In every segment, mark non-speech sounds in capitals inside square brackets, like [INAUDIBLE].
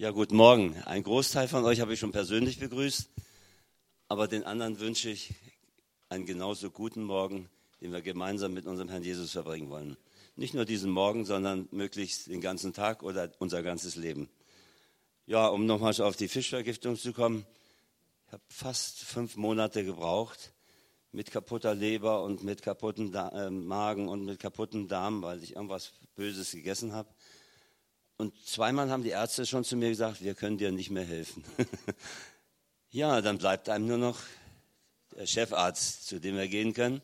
Ja, guten Morgen. Ein Großteil von euch habe ich schon persönlich begrüßt, aber den anderen wünsche ich einen genauso guten Morgen, den wir gemeinsam mit unserem Herrn Jesus verbringen wollen. Nicht nur diesen Morgen, sondern möglichst den ganzen Tag oder unser ganzes Leben. Ja, um nochmal auf die Fischvergiftung zu kommen. Ich habe fast fünf Monate gebraucht mit kaputter Leber und mit kaputten äh, Magen und mit kaputten Darm, weil ich irgendwas Böses gegessen habe. Und zweimal haben die Ärzte schon zu mir gesagt, wir können dir nicht mehr helfen. [LAUGHS] ja, dann bleibt einem nur noch der Chefarzt, zu dem wir gehen können.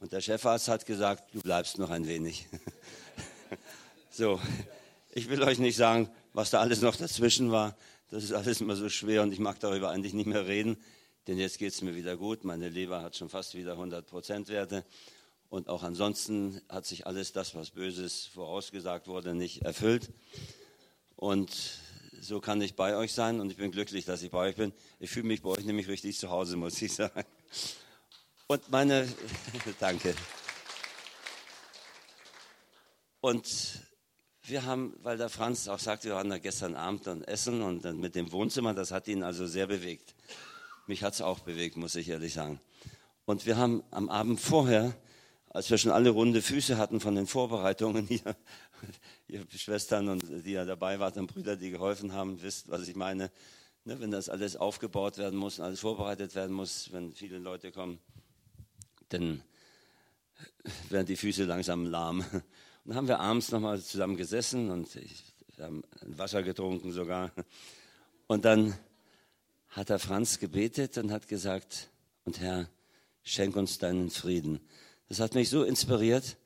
Und der Chefarzt hat gesagt, du bleibst noch ein wenig. [LAUGHS] so, ich will euch nicht sagen, was da alles noch dazwischen war. Das ist alles immer so schwer und ich mag darüber eigentlich nicht mehr reden, denn jetzt geht es mir wieder gut. Meine Leber hat schon fast wieder 100 Prozent Werte. Und auch ansonsten hat sich alles das, was Böses vorausgesagt wurde, nicht erfüllt. Und so kann ich bei euch sein und ich bin glücklich, dass ich bei euch bin. Ich fühle mich bei euch nämlich richtig zu Hause, muss ich sagen. Und meine, [LAUGHS] danke. Und wir haben, weil der Franz auch sagte, wir waren da gestern Abend dann essen und dann mit dem Wohnzimmer, das hat ihn also sehr bewegt. Mich hat es auch bewegt, muss ich ehrlich sagen. Und wir haben am Abend vorher, als wir schon alle runde Füße hatten von den Vorbereitungen [LAUGHS] hier, ihr Schwestern und die ja dabei waren und Brüder, die geholfen haben, wisst, was ich meine. Ne, wenn das alles aufgebaut werden muss, alles vorbereitet werden muss, wenn viele Leute kommen, dann werden die Füße langsam lahm. [LAUGHS] Und dann haben wir abends nochmal zusammen gesessen und ich, wir haben Wasser getrunken sogar. Und dann hat der Franz gebetet und hat gesagt, und Herr, schenk uns deinen Frieden. Das hat mich so inspiriert,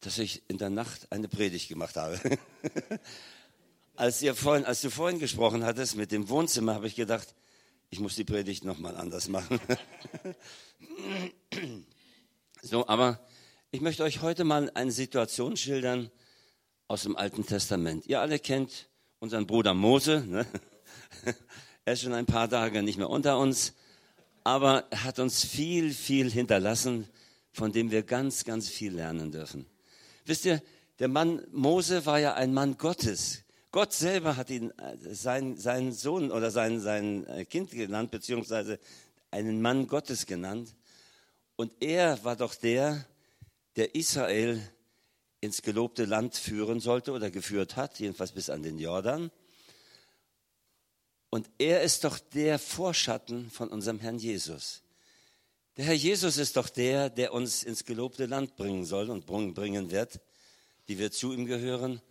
dass ich in der Nacht eine Predigt gemacht habe. [LAUGHS] als, ihr vorhin, als du vorhin gesprochen hattest mit dem Wohnzimmer, habe ich gedacht, ich muss die Predigt nochmal anders machen. [LAUGHS] so, aber ich möchte euch heute mal eine Situation schildern aus dem Alten Testament. Ihr alle kennt unseren Bruder Mose. Ne? [LAUGHS] Er ist schon ein paar Tage nicht mehr unter uns, aber er hat uns viel, viel hinterlassen, von dem wir ganz, ganz viel lernen dürfen. Wisst ihr, der Mann Mose war ja ein Mann Gottes. Gott selber hat ihn äh, seinen, seinen Sohn oder sein, sein äh, Kind genannt, beziehungsweise einen Mann Gottes genannt. Und er war doch der, der Israel ins gelobte Land führen sollte oder geführt hat, jedenfalls bis an den Jordan. Und er ist doch der Vorschatten von unserem Herrn Jesus. Der Herr Jesus ist doch der, der uns ins gelobte Land bringen soll und bringen wird, die wir zu ihm gehören.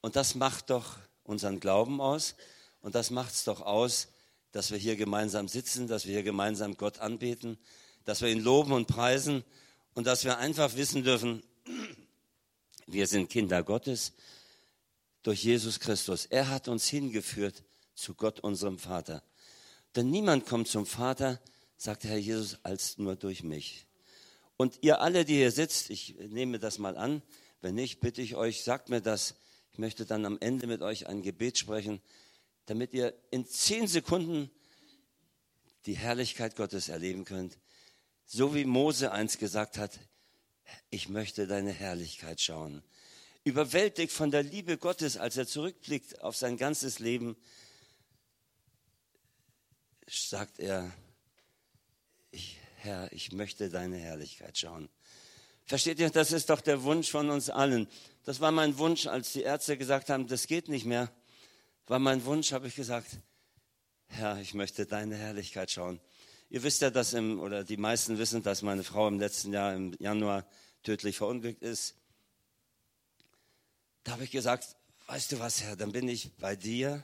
Und das macht doch unseren Glauben aus. Und das macht es doch aus, dass wir hier gemeinsam sitzen, dass wir hier gemeinsam Gott anbeten, dass wir ihn loben und preisen und dass wir einfach wissen dürfen, [CLEARS THROAT] wir sind Kinder Gottes durch Jesus Christus. Er hat uns hingeführt zu Gott, unserem Vater. Denn niemand kommt zum Vater, sagt der Herr Jesus, als nur durch mich. Und ihr alle, die hier sitzt, ich nehme das mal an, wenn nicht, bitte ich euch, sagt mir das. Ich möchte dann am Ende mit euch ein Gebet sprechen, damit ihr in zehn Sekunden die Herrlichkeit Gottes erleben könnt. So wie Mose einst gesagt hat, ich möchte deine Herrlichkeit schauen. Überwältigt von der Liebe Gottes, als er zurückblickt auf sein ganzes Leben, sagt er, Herr, ich möchte deine Herrlichkeit schauen. Versteht ihr, das ist doch der Wunsch von uns allen. Das war mein Wunsch, als die Ärzte gesagt haben, das geht nicht mehr. War mein Wunsch, habe ich gesagt, Herr, ich möchte deine Herrlichkeit schauen. Ihr wisst ja, dass im, oder die meisten wissen, dass meine Frau im letzten Jahr im Januar tödlich verunglückt ist. Da habe ich gesagt, weißt du was, Herr, dann bin ich bei dir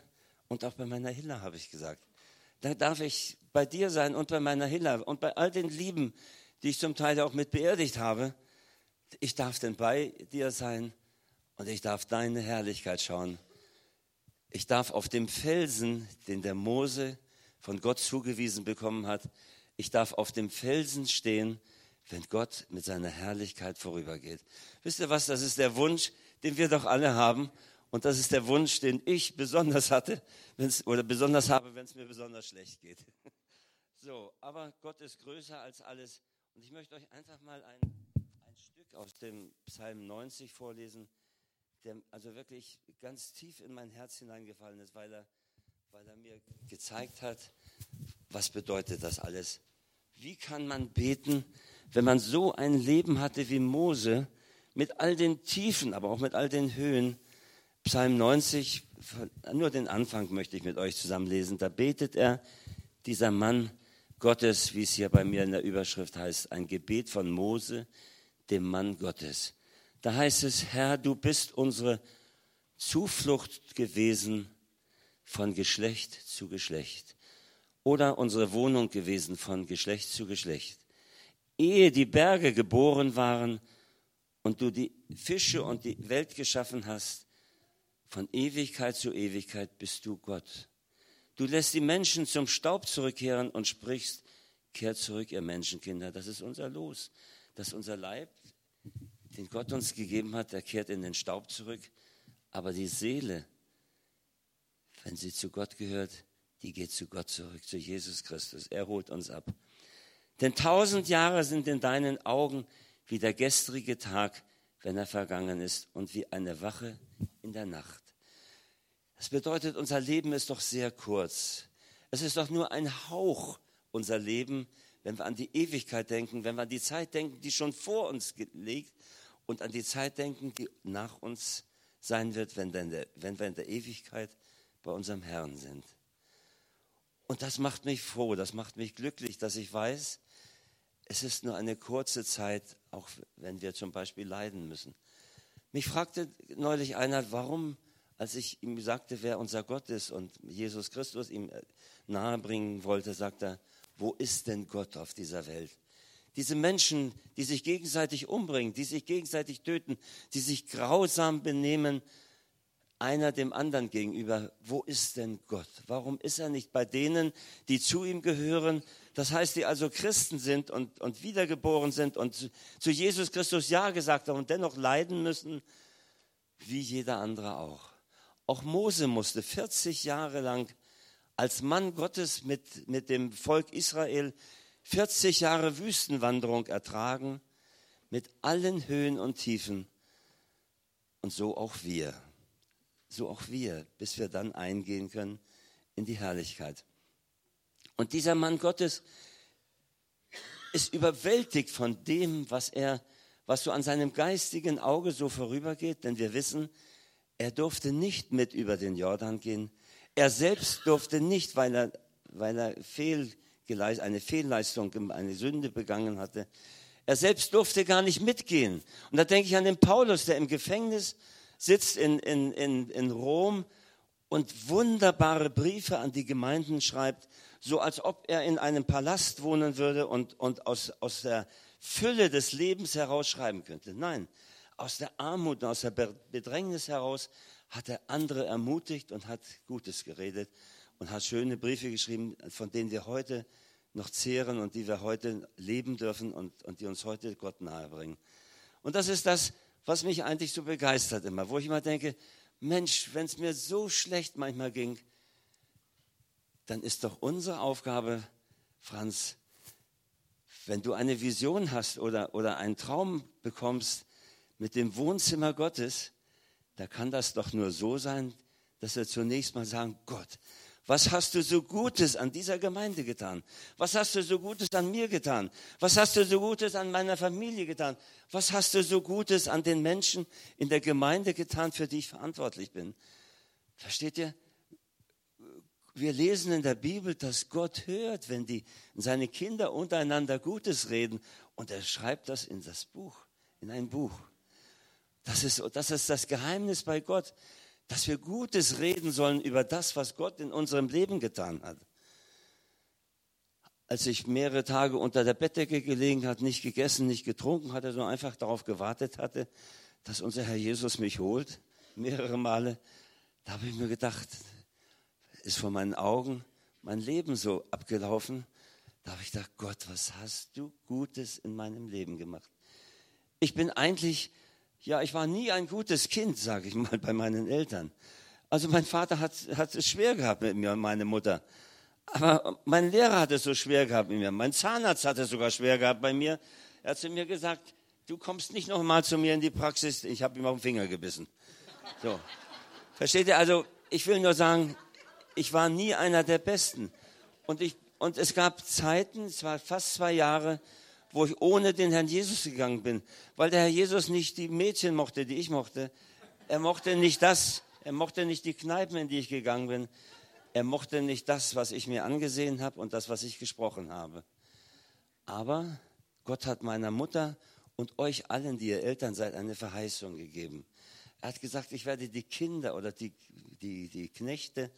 und auch bei meiner Hilla, habe ich gesagt da darf ich bei dir sein und bei meiner Hilla und bei all den Lieben, die ich zum Teil auch mit beerdigt habe. Ich darf denn bei dir sein und ich darf deine Herrlichkeit schauen. Ich darf auf dem Felsen, den der Mose von Gott zugewiesen bekommen hat, ich darf auf dem Felsen stehen, wenn Gott mit seiner Herrlichkeit vorübergeht. Wisst ihr was, das ist der Wunsch, den wir doch alle haben. Und das ist der Wunsch, den ich besonders hatte, wenn's, oder besonders habe, wenn es mir besonders schlecht geht. [LAUGHS] So, aber Gott ist größer als alles. Und ich möchte euch einfach mal ein, ein Stück aus dem Psalm 90 vorlesen, der also wirklich ganz tief in mein Herz hineingefallen ist, weil er weil er mir gezeigt hat, was bedeutet das alles. Wie kann man beten, wenn man so ein Leben hatte wie Mose, mit all den Tiefen, aber auch mit all den Höhen? Psalm 90, nur den Anfang möchte ich mit euch zusammenlesen. Da betet er, dieser Mann Gottes, wie es hier bei mir in der Überschrift heißt, ein Gebet von Mose, dem Mann Gottes. Da heißt es, Herr, du bist unsere Zuflucht gewesen von Geschlecht zu Geschlecht oder unsere Wohnung gewesen von Geschlecht zu Geschlecht. Ehe die Berge geboren waren und du die Fische und die Welt geschaffen hast, von Ewigkeit zu Ewigkeit bist du Gott. Du lässt die Menschen zum Staub zurückkehren und sprichst, kehrt zurück, ihr Menschenkinder. Das ist unser Los. Das ist unser Leib, den Gott uns gegeben hat, der kehrt in den Staub zurück. Aber die Seele, wenn sie zu Gott gehört, die geht zu Gott zurück, zu Jesus Christus. Er holt uns ab. Denn tausend Jahre sind in deinen Augen wie der gestrige Tag, wenn er vergangen ist, und wie eine Wache in der Nacht. Das bedeutet, unser Leben ist doch sehr kurz. Es ist doch nur ein Hauch unser Leben, wenn wir an die Ewigkeit denken, wenn wir an die Zeit denken, die schon vor uns liegt und an die Zeit denken, die nach uns sein wird, wenn, wir in der Ewigkeit bei unserem Herrn sind. Und das macht mich froh, das macht mich glücklich, dass ich weiß, es ist nur eine kurze Zeit, auch wenn wir zum Beispiel leiden müssen. Mich fragte neulich einer, warum, als ich ihm sagte, wer unser Gott ist und Jesus Christus ihm äh, nahebringen wollte, sagt er, wo ist denn Gott auf dieser Welt? Diese Menschen, die sich gegenseitig umbringen, die sich gegenseitig töten, die sich grausam benehmen, einer dem anderen gegenüber. Wo ist denn Gott? Warum ist er nicht bei denen, die zu ihm gehören? Das heißt, die also Christen sind und, und wiedergeboren sind und zu, Jesus Christus Ja gesagt haben und dennoch leiden müssen, wie jeder andere auch. Auch Mose musste 40 Jahre lang als Mann Gottes mit, mit dem Volk Israel 40 Jahre Wüstenwanderung ertragen, mit allen Höhen und Tiefen. Und so auch wir so auch wir, bis wir dann eingehen können in die Herrlichkeit. Und dieser Mann Gottes ist überwältigt von dem, was er, was so an seinem geistigen Auge so vorübergeht, denn wir wissen, er durfte nicht mit über den Jordan gehen. Er selbst durfte nicht, weil er, weil er Fehlgeleist, eine Fehlleistung, eine Sünde begangen hatte. Er selbst durfte gar nicht mitgehen. Und da denke ich an den Paulus, der im Gefängnis sitzt in, in, in, in Rom und wunderbare Briefe an die Gemeinden schreibt, so als ob er in einem Palast wohnen würde und, und aus, aus der Fülle des Lebens heraus schreiben könnte. Nein, aus der Armut, aus der Bedrängnis heraus hat er andere ermutigt und hat Gutes geredet und hat schöne Briefe geschrieben, von denen wir heute noch zehren und die wir heute leben dürfen und, und die uns heute Gott nahebringen. Und das ist das, was mich eigentlich so begeistert immer, wo ich immer denke, Mensch, wenn es mir so schlecht manchmal ging, dann ist doch unsere Aufgabe, Franz, wenn du eine Vision hast oder, oder einen Traum bekommst mit dem Wohnzimmer Gottes, da kann das doch nur so sein, dass wir zunächst mal sagen, Gott, was hast du so Gutes an dieser Gemeinde getan? Was hast du so Gutes an mir getan? Was hast du so Gutes an meiner Familie getan? Was hast du so Gutes an den Menschen in der Gemeinde getan, für die ich verantwortlich bin? Versteht ihr? Wir lesen in der Bibel, dass Gott hört, wenn die, seine Kinder untereinander Gutes reden. Und er schreibt das in das Buch, in ein Buch. Das ist, das ist das Geheimnis bei Gott dass wir Gutes reden sollen über das, was Gott in unserem Leben getan hat. Als ich mehrere Tage unter der Bettdecke gelegen hat, nicht gegessen, nicht getrunken hatte, sondern einfach darauf gewartet hatte, dass unser Herr Jesus mich holt, mehrere Male, da habe ich mir gedacht, ist vor meinen Augen mein Leben so abgelaufen. Da habe ich gedacht, Gott, was hast du Gutes in meinem Leben gemacht? Ich bin eigentlich ja, ich war nie ein gutes Kind, sage ich mal, [LAUGHS] bei meinen Eltern. Also mein Vater hat, hat es schwer gehabt mit mir und meine Mutter. Aber mein Lehrer hat es so schwer gehabt mit mir. Mein Zahnarzt hat es sogar schwer gehabt bei mir. Er hat zu mir gesagt, du kommst nicht noch mal zu mir in die Praxis. Ich habe ihm auf den Finger gebissen. So. Versteht ihr? Also ich will nur sagen, ich war nie einer der Besten. Und, ich, und es gab Zeiten, es war fast zwei Jahre, wo ich ohne den Herrn Jesus gegangen bin, weil der Herr Jesus nicht die Mädchen mochte, die ich mochte. Er mochte nicht das, er mochte nicht die Kneipen, in die ich gegangen bin. Er mochte nicht das, was ich mir angesehen habe und das, was ich gesprochen habe. Aber Gott hat meiner Mutter und euch allen, die ihr Eltern seid, eine Verheißung gegeben. Er hat gesagt, ich werde die Kinder oder die, die, die Knechte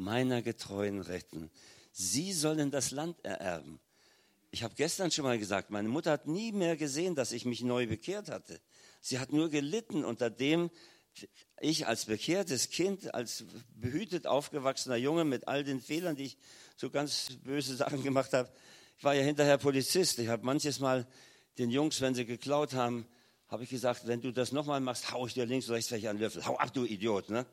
meiner Getreuen retten. Sie sollen das Land ererben. Ich habe gestern schon mal gesagt, meine Mutter hat nie mehr gesehen, dass ich mich neu bekehrt hatte. Sie hat nur gelitten unter dem, ich als bekehrtes Kind, als behütet aufgewachsener Junge mit all den Fehlern, die ich so ganz böse Sachen gemacht habe, ich war ja hinterher Polizist. Ich habe manches Mal den Jungs, wenn sie geklaut haben, habe ich gesagt, wenn du das nochmal machst, hau ich dir links und rechts welche an Löffel. Hau ab, du Idiot. Ne?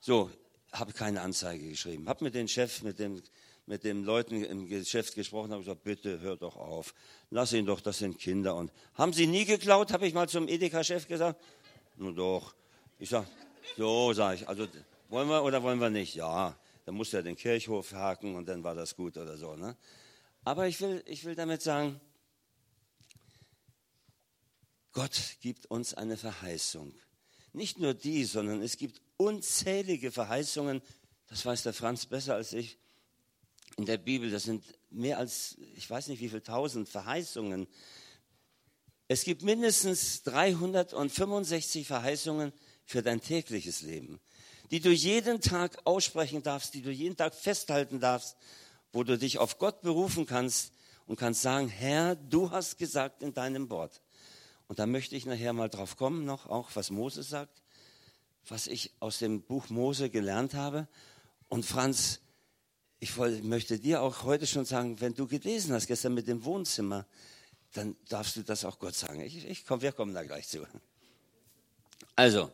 So, habe keine Anzeige geschrieben. Habe mit dem Chef, mit dem mit den Leuten im Geschäft gesprochen, habe gesagt, bitte hör doch auf. Lass ihn doch, das sind Kinder. Und haben sie nie geklaut, habe ich mal zum Edeka-Chef gesagt. Nun doch. Ich sage, so sage ich, also wollen wir oder wollen wir nicht? Ja, dann muss er den Kirchhof haken und dann war das gut oder so. Ne? Aber ich will, ich will damit sagen, Gott gibt uns eine Verheißung. Nicht nur die, sondern es gibt unzählige Verheißungen, das weiß der Franz besser als ich, in der Bibel. Das sind mehr als, ich weiß nicht wie viele tausend Verheißungen. Es gibt mindestens 365 Verheißungen für dein tägliches Leben, die du jeden Tag aussprechen darfst, die du jeden Tag festhalten darfst wo du dich auf Gott berufen kannst und kannst sagen, Herr, du hast gesagt in deinem Wort. Und da möchte ich nachher mal drauf kommen, noch auch was Mose sagt, was ich aus dem Buch Mose gelernt habe. Und Franz, ich möchte dir auch heute schon sagen, wenn du gelesen hast gestern mit dem Wohnzimmer, dann darfst du das auch Gott sagen. Ich, ich komm, wir kommen da gleich zu. Also,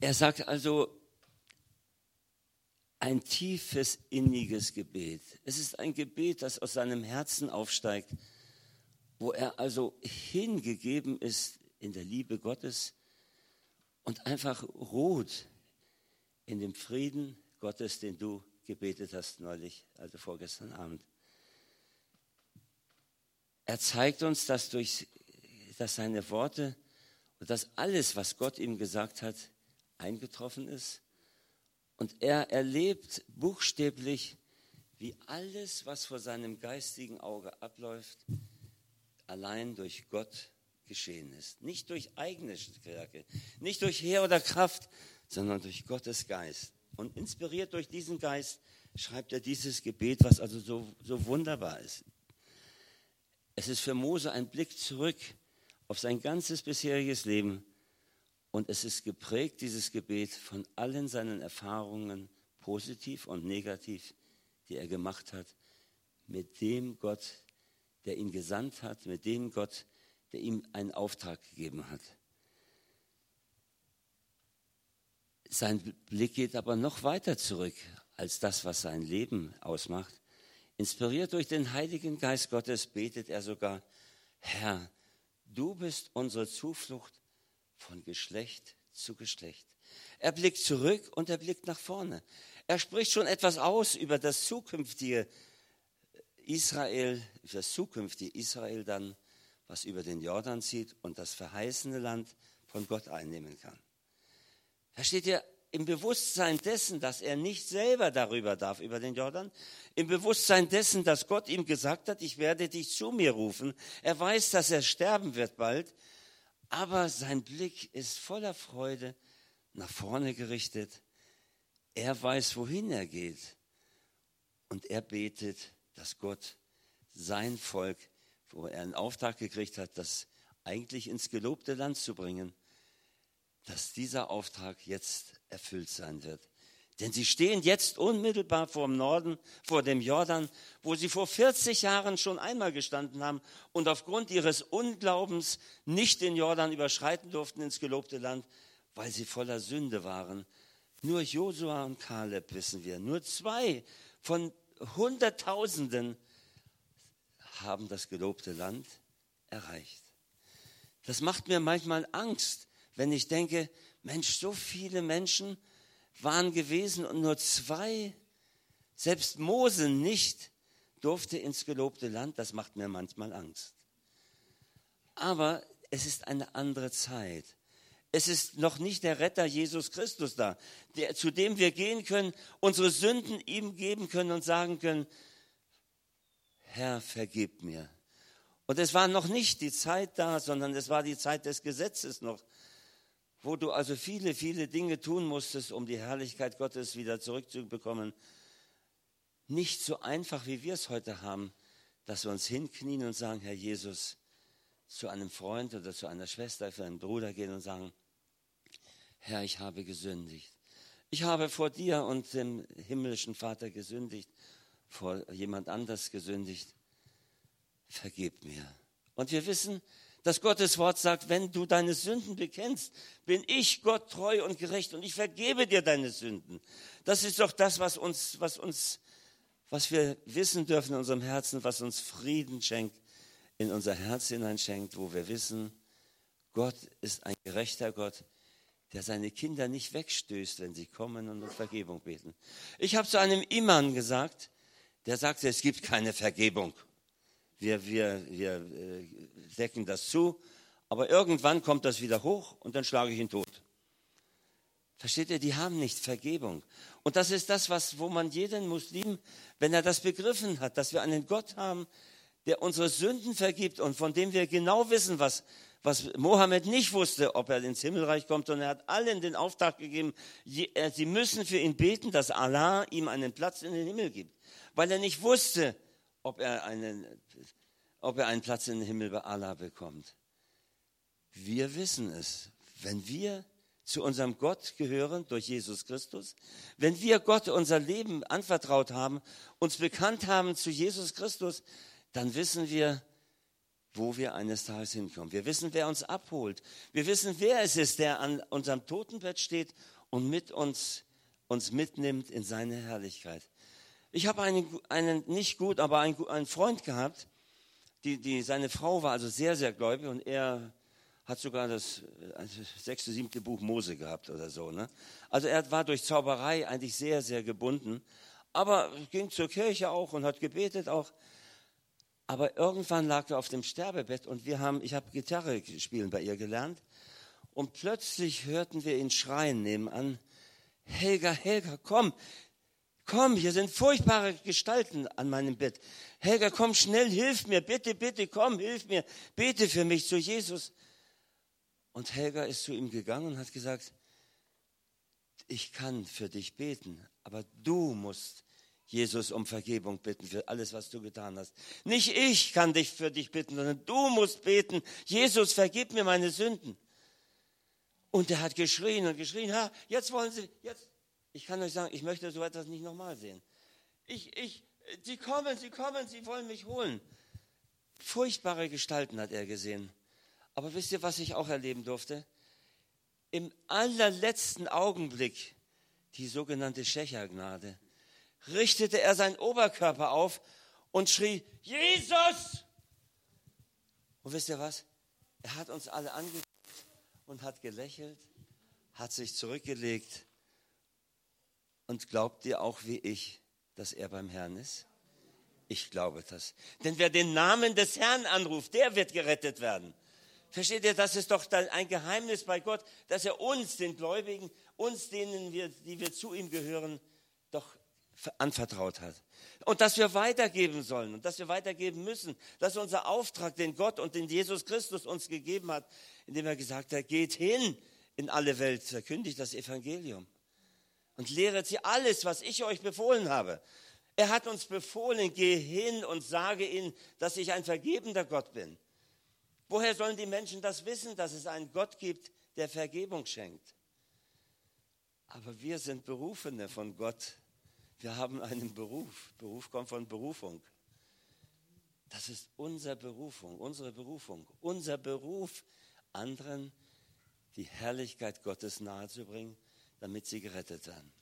er sagt also, ein tiefes, inniges Gebet. Es ist ein Gebet, das aus seinem Herzen aufsteigt, wo er also hingegeben ist in der Liebe Gottes und einfach ruht in dem Frieden Gottes, den du gebetet hast neulich, also vorgestern Abend. Er zeigt uns, dass durch dass seine Worte und dass alles, was Gott ihm gesagt hat, eingetroffen ist und er erlebt buchstäblich, wie alles, was vor seinem geistigen Auge abläuft, allein durch Gott geschehen ist. Nicht durch eigene Stärke, nicht durch Heer oder Kraft, sondern durch Gottes Geist. Und inspiriert durch diesen Geist schreibt er dieses Gebet, was also so, so wunderbar ist. Es ist für Mose ein Blick zurück auf sein ganzes bisheriges Leben und es ist geprägt, dieses Gebet, von allen seinen Erfahrungen, positiv und negativ, die er gemacht hat, mit dem Gott, der ihn gesandt hat, mit dem Gott, der ihm einen Auftrag gegeben hat. Sein Blick geht aber noch weiter zurück als das, was sein Leben ausmacht. Inspiriert durch den Heiligen Geist Gottes betet er sogar, Herr, du bist unsere Zuflucht von Geschlecht zu Geschlecht. Er blickt zurück und er blickt nach vorne. Er spricht schon etwas aus über das zukünftige Israel, das zukünftige Israel dann, was über den Jordan zieht und das verheißene Land von Gott einnehmen kann. Da steht ja im Bewusstsein dessen, dass er nicht selber darüber darf, über den Jordan, im Bewusstsein dessen, dass Gott ihm gesagt hat, ich werde dich zu mir rufen. Er weiß, dass er sterben wird bald aber sein Blick ist voller Freude nach vorne gerichtet. Er weiß, wohin er geht. Und er betet, dass Gott sein Volk, wo er einen Auftrag gekriegt hat, das eigentlich ins gelobte Land zu bringen, dass dieser Auftrag jetzt erfüllt sein wird. Denn sie stehen jetzt unmittelbar vor dem Norden, vor dem Jordan, wo sie vor 40 Jahren schon einmal gestanden haben und aufgrund ihres Unglaubens nicht den Jordan überschreiten durften ins gelobte Land, weil sie voller Sünde waren. Nur Josua und Kaleb wissen wir, nur zwei von Hunderttausenden haben das gelobte Land erreicht. Das macht mir manchmal Angst, wenn ich denke, Mensch, so viele Menschen, waren gewesen und nur zwei, selbst Mose nicht, durfte ins gelobte Land. Das macht mir manchmal Angst. Aber es ist eine andere Zeit. Es ist noch nicht der Retter Jesus Christus da, der, zu dem wir gehen können, unsere Sünden ihm geben können und sagen können, Herr, vergib mir. Und es war noch nicht die Zeit da, sondern es war die Zeit des Gesetzes noch, wo du also viele, viele Dinge tun musstest, um die Herrlichkeit Gottes wieder zurückzubekommen. Nicht so einfach, wie wir es heute haben, dass wir uns hinknien und sagen, Herr Jesus, zu einem Freund oder zu einer Schwester, für einen Bruder gehen und sagen, Herr, ich habe gesündigt. Ich habe vor dir und dem himmlischen Vater gesündigt, vor jemand anders gesündigt. Vergib mir. Und wir wissen, dass Gottes Wort sagt, wenn du deine Sünden bekennst, bin ich Gott treu und gerecht und ich vergebe dir deine Sünden. Das ist doch das, was uns, was uns, was wir wissen dürfen in unserem Herzen, was uns Frieden schenkt, in unser Herz hineinschenkt, wo wir wissen, Gott ist ein gerechter Gott, der seine Kinder nicht wegstößt, wenn sie kommen und um Vergebung beten. Ich habe zu einem Imam gesagt, der sagte, es gibt keine Vergebung. Wir, wir, wir äh, decken das zu, aber irgendwann kommt das wieder hoch und dann schlage ich ihn tot. Versteht ihr, die haben nicht Vergebung. Und das ist das, was, wo man jeden Muslim, wenn er das begriffen hat, dass wir einen Gott haben, der unsere Sünden vergibt und von dem wir genau wissen, was, was Mohammed nicht wusste, ob er ins Himmelreich kommt. Und er hat allen den Auftrag gegeben, äh, sie müssen für ihn beten, dass Allah ihm einen Platz in den Himmel gibt. Weil er nicht wusste, ob er einen, ob er einen Platz in den Himmel bei Allah bekommt. Wir wissen es. Wenn wir zu unserem Gott gehören durch Jesus Christus, wenn wir Gott unser Leben anvertraut haben, uns bekannt haben zu Jesus Christus, dann wissen wir, wo wir eines Tages hinkommen. Wir wissen, wer uns abholt. Wir wissen, wer es ist, der an unserem Totenbett steht und mit uns, uns mitnimmt in seine Herrlichkeit. Ich habe einen, einen nicht gut, aber einen, einen Freund gehabt, die, die, seine Frau war also sehr, sehr gläubig und er hat sogar das, das sechste, siebte Buch Mose gehabt oder so. Ne? Also er war durch Zauberei eigentlich sehr, sehr gebunden, aber ging zur Kirche auch und hat gebetet auch. Aber irgendwann lag er auf dem Sterbebett und wir haben, ich habe Gitarre spielen bei ihr gelernt. Und plötzlich hörten wir ihn schreien nebenan. Helga, Helga, komm, komm, hier sind furchtbare Gestalten an meinem Bett. Helga, komm schnell, hilf mir, bitte, bitte, komm, hilf mir, bete für mich zu Jesus. Und Helga ist zu ihm gegangen und hat gesagt, ich kann für dich beten, aber du musst Jesus um Vergebung bitten für alles, was du getan hast. Nicht ich kann dich für dich bitten, sondern du musst beten, Jesus, vergib mir meine Sünden. Und er hat geschrien und geschrien, ha, jetzt wollen sie, jetzt, ich kann euch sagen, ich möchte so etwas nicht nochmal sehen. Ich, ich, sie kommen, sie kommen, sie wollen mich holen. Furchtbare Gestalten hat er gesehen. Aber wisst ihr, was ich auch erleben durfte? Im allerletzten Augenblick die sogenannte Schächergnade richtete er seinen Oberkörper auf und schrie, Jesus! Und wisst ihr was? Er hat uns alle angeguckt und hat gelächelt, hat sich zurückgelegt und glaubt ihr auch wie ich, dass er beim Herrn ist? Ich glaube das. Denn wer den Namen des Herrn anruft, der wird gerettet werden. Versteht ihr, das ist doch ein Geheimnis bei Gott, dass er uns, den Gläubigen, uns, denen wir, die wir zu ihm gehören, anvertraut hat. Und dass wir weitergeben sollen und dass wir weitergeben müssen. Das ist unser Auftrag, den Gott und den Jesus Christus uns gegeben hat, indem er gesagt hat, geht hin in alle Welt, verkündigt das Evangelium und lehret sie alles, was ich euch befohlen habe. Er hat uns befohlen, geh hin und sage ihnen, dass ich ein vergebender Gott bin. Woher sollen die Menschen das wissen, dass es einen Gott gibt, der Vergebung schenkt? Aber wir sind Berufene von Gott wir haben einen Beruf. Beruf kommt von Berufung. Das ist unsere Berufung, unsere Berufung, unser Beruf, anderen die Herrlichkeit Gottes nahezubringen, damit sie gerettet werden.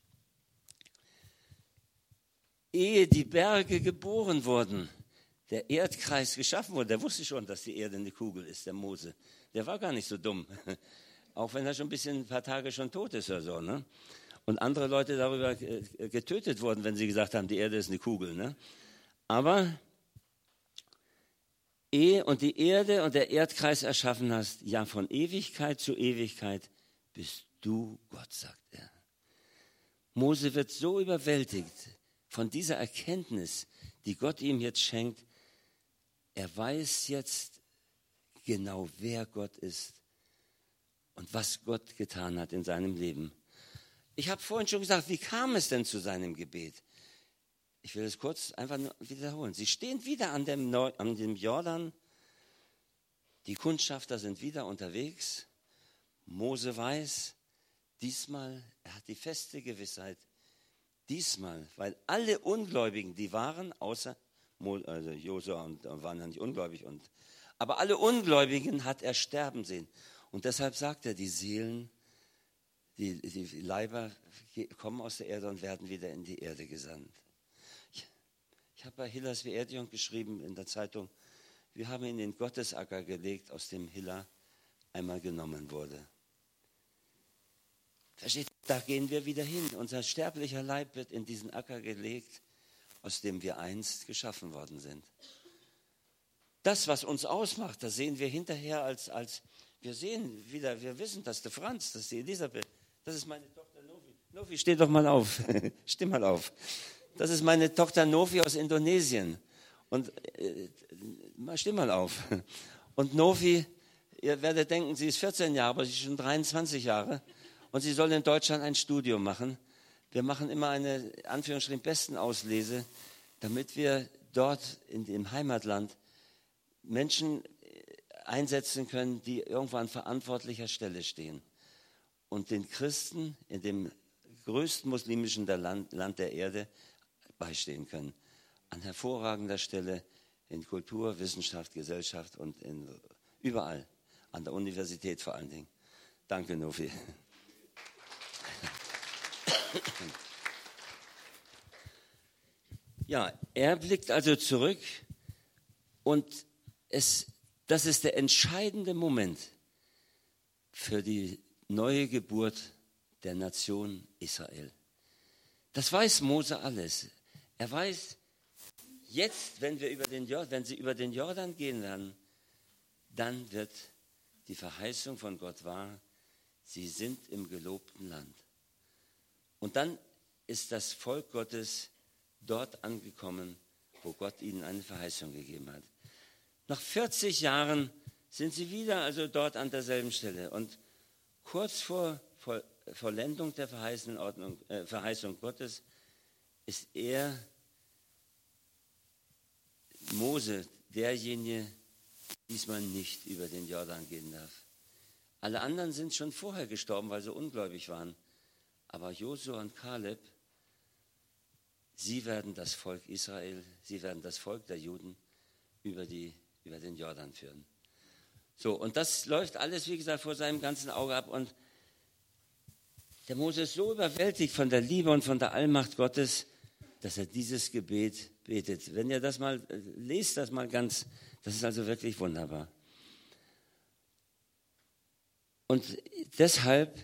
Ehe die Berge geboren wurden, der Erdkreis geschaffen wurde, der wusste schon, dass die Erde eine Kugel ist, der Mose. Der war gar nicht so dumm, [LAUGHS] auch wenn er schon ein bisschen ein paar Tage schon tot ist oder so. Ne? Und andere Leute darüber getötet wurden, wenn sie gesagt haben, die Erde ist eine Kugel. Ne? Aber ehe und die Erde und der Erdkreis erschaffen hast, ja von Ewigkeit zu Ewigkeit bist du Gott, sagt er. Mose wird so überwältigt von dieser Erkenntnis, die Gott ihm jetzt schenkt. Er weiß jetzt genau, wer Gott ist und was Gott getan hat in seinem Leben. Ich habe vorhin schon gesagt, wie kam es denn zu seinem Gebet? Ich will es kurz einfach wiederholen. Sie stehen wieder an dem, an dem Jordan. Die Kundschafter sind wieder unterwegs. Mose weiß, diesmal, er hat die feste Gewissheit, diesmal, weil alle Ungläubigen, die waren, außer also Josua und, und waren ja nicht ungläubig, und, aber alle Ungläubigen hat er sterben sehen. Und deshalb sagt er, die Seelen, die, die Leiber kommen aus der Erde und werden wieder in die Erde gesandt. Ich, ich habe bei Hillers Beerdigung geschrieben in der Zeitung, wir haben ihn in den Gottesacker gelegt, aus dem Hiller einmal genommen wurde. Versteht, da gehen wir wieder hin. Unser sterblicher Leib wird in diesen Acker gelegt, aus dem wir einst geschaffen worden sind. Das, was uns ausmacht, das sehen wir hinterher als, als wir sehen wieder, wir wissen, dass der Franz, das ist die Elisabeth, das ist meine Tochter Novi. Novi, steh doch mal auf. [LAUGHS] steh mal auf. Das ist meine Tochter Novi aus Indonesien. Und äh, steh mal auf. Und Novi, ihr werdet denken, sie ist 14 Jahre, aber sie ist schon 23 Jahre. Und sie soll in Deutschland ein Studium machen. Wir machen immer eine, Anführungsstrichen, besten Auslese, damit wir dort in dem Heimatland Menschen einsetzen können, die irgendwo an verantwortlicher Stelle stehen und den Christen in dem größten muslimischen Land, der Erde beistehen können. An hervorragender Stelle in Kultur, Wissenschaft, Gesellschaft und in, überall. An der Universität vor allen Dingen. Danke, Nofi. Ja, er blickt also zurück und es das ist der entscheidende Moment für die neue Geburt der Nation Israel. Das weiß Mose alles. Er weiß, jetzt, wenn, wir über den Jordan, wenn sie über den Jordan gehen werden, dann wird die Verheißung von Gott wahr, sie sind im gelobten Land. Und dann ist das Volk Gottes dort angekommen, wo Gott ihnen eine Verheißung gegeben hat. Nach 40 Jahren sind sie wieder also dort an derselben Stelle. Und kurz vor Vollendung der Ordnung, äh, Verheißung Gottes ist er, Mose, derjenige, diesmal nicht über den Jordan gehen darf. Alle anderen sind schon vorher gestorben, weil sie ungläubig waren. Aber Josua und Kaleb, sie werden das Volk Israel, sie werden das Volk der Juden über die über den Jordan führen. So, und das läuft alles, wie gesagt, vor seinem ganzen Auge ab. Und der Mose ist so überwältigt von der Liebe und von der Allmacht Gottes, dass er dieses Gebet betet. Wenn ihr das mal, lest das mal ganz, das ist also wirklich wunderbar. Und deshalb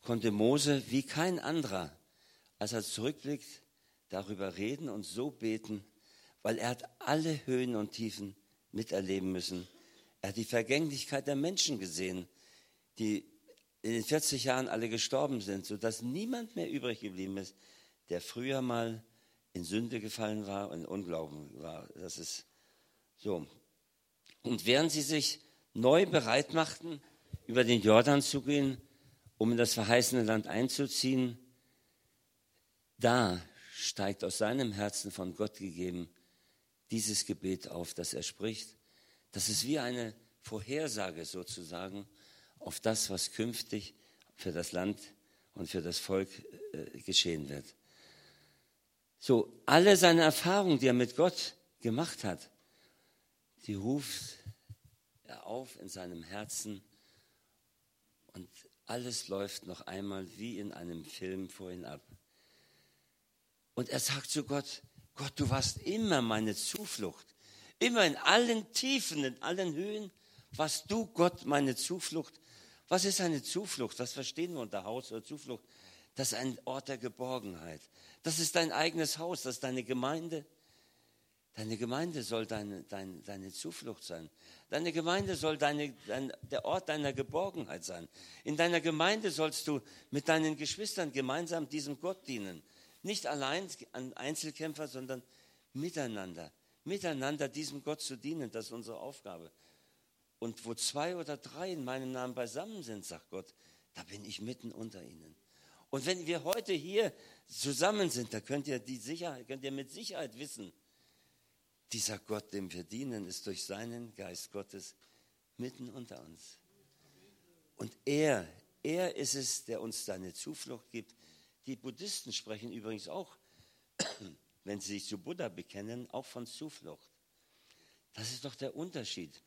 konnte Mose wie kein anderer, als er zurückblickt, darüber reden und so beten, weil er hat alle Höhen und Tiefen miterleben müssen. Er hat die Vergänglichkeit der Menschen gesehen, die in den 40 Jahren alle gestorben sind, sodass niemand mehr übrig geblieben ist, der früher mal in Sünde gefallen war und in Unglauben war. Das ist so. Und während sie sich neu bereit machten, über den Jordan zu gehen, um in das verheißene Land einzuziehen, da steigt aus seinem Herzen von Gott gegeben dieses Gebet auf, das er spricht. Das ist wie eine Vorhersage sozusagen auf das, was künftig für das Land und für das Volk äh, geschehen wird. So, alle seine Erfahrungen, die er mit Gott gemacht hat, die ruft er auf in seinem Herzen und alles läuft noch einmal wie in einem Film vor ihn ab. Und er sagt zu Gott, Gott, du warst immer meine Zuflucht. Immer in allen Tiefen, in allen Höhen warst du, Gott, meine Zuflucht. Was ist eine Zuflucht? Was verstehen wir unter Haus oder Zuflucht? Das ist ein Ort der Geborgenheit. Das ist dein eigenes Haus, das ist deine Gemeinde. Deine Gemeinde soll deine, deine, deine Zuflucht sein. Deine Gemeinde soll deine, dein, der Ort deiner Geborgenheit sein. In deiner Gemeinde sollst du mit deinen Geschwistern gemeinsam diesem Gott dienen. Nicht allein an Einzelkämpfer, sondern miteinander. Miteinander diesem Gott zu dienen, das ist unsere Aufgabe. Und wo zwei oder drei in meinem Namen beisammen sind, sagt Gott, da bin ich mitten unter ihnen. Und wenn wir heute hier zusammen sind, da könnt ihr, die Sicherheit, könnt ihr mit Sicherheit wissen, dieser Gott, dem wir dienen, ist durch seinen Geist Gottes mitten unter uns. Und er, er ist es, der uns seine Zuflucht gibt. Die Buddhisten sprechen übrigens auch, wenn sie sich zu Buddha bekennen, auch von Zuflucht. Das ist doch der Unterschied.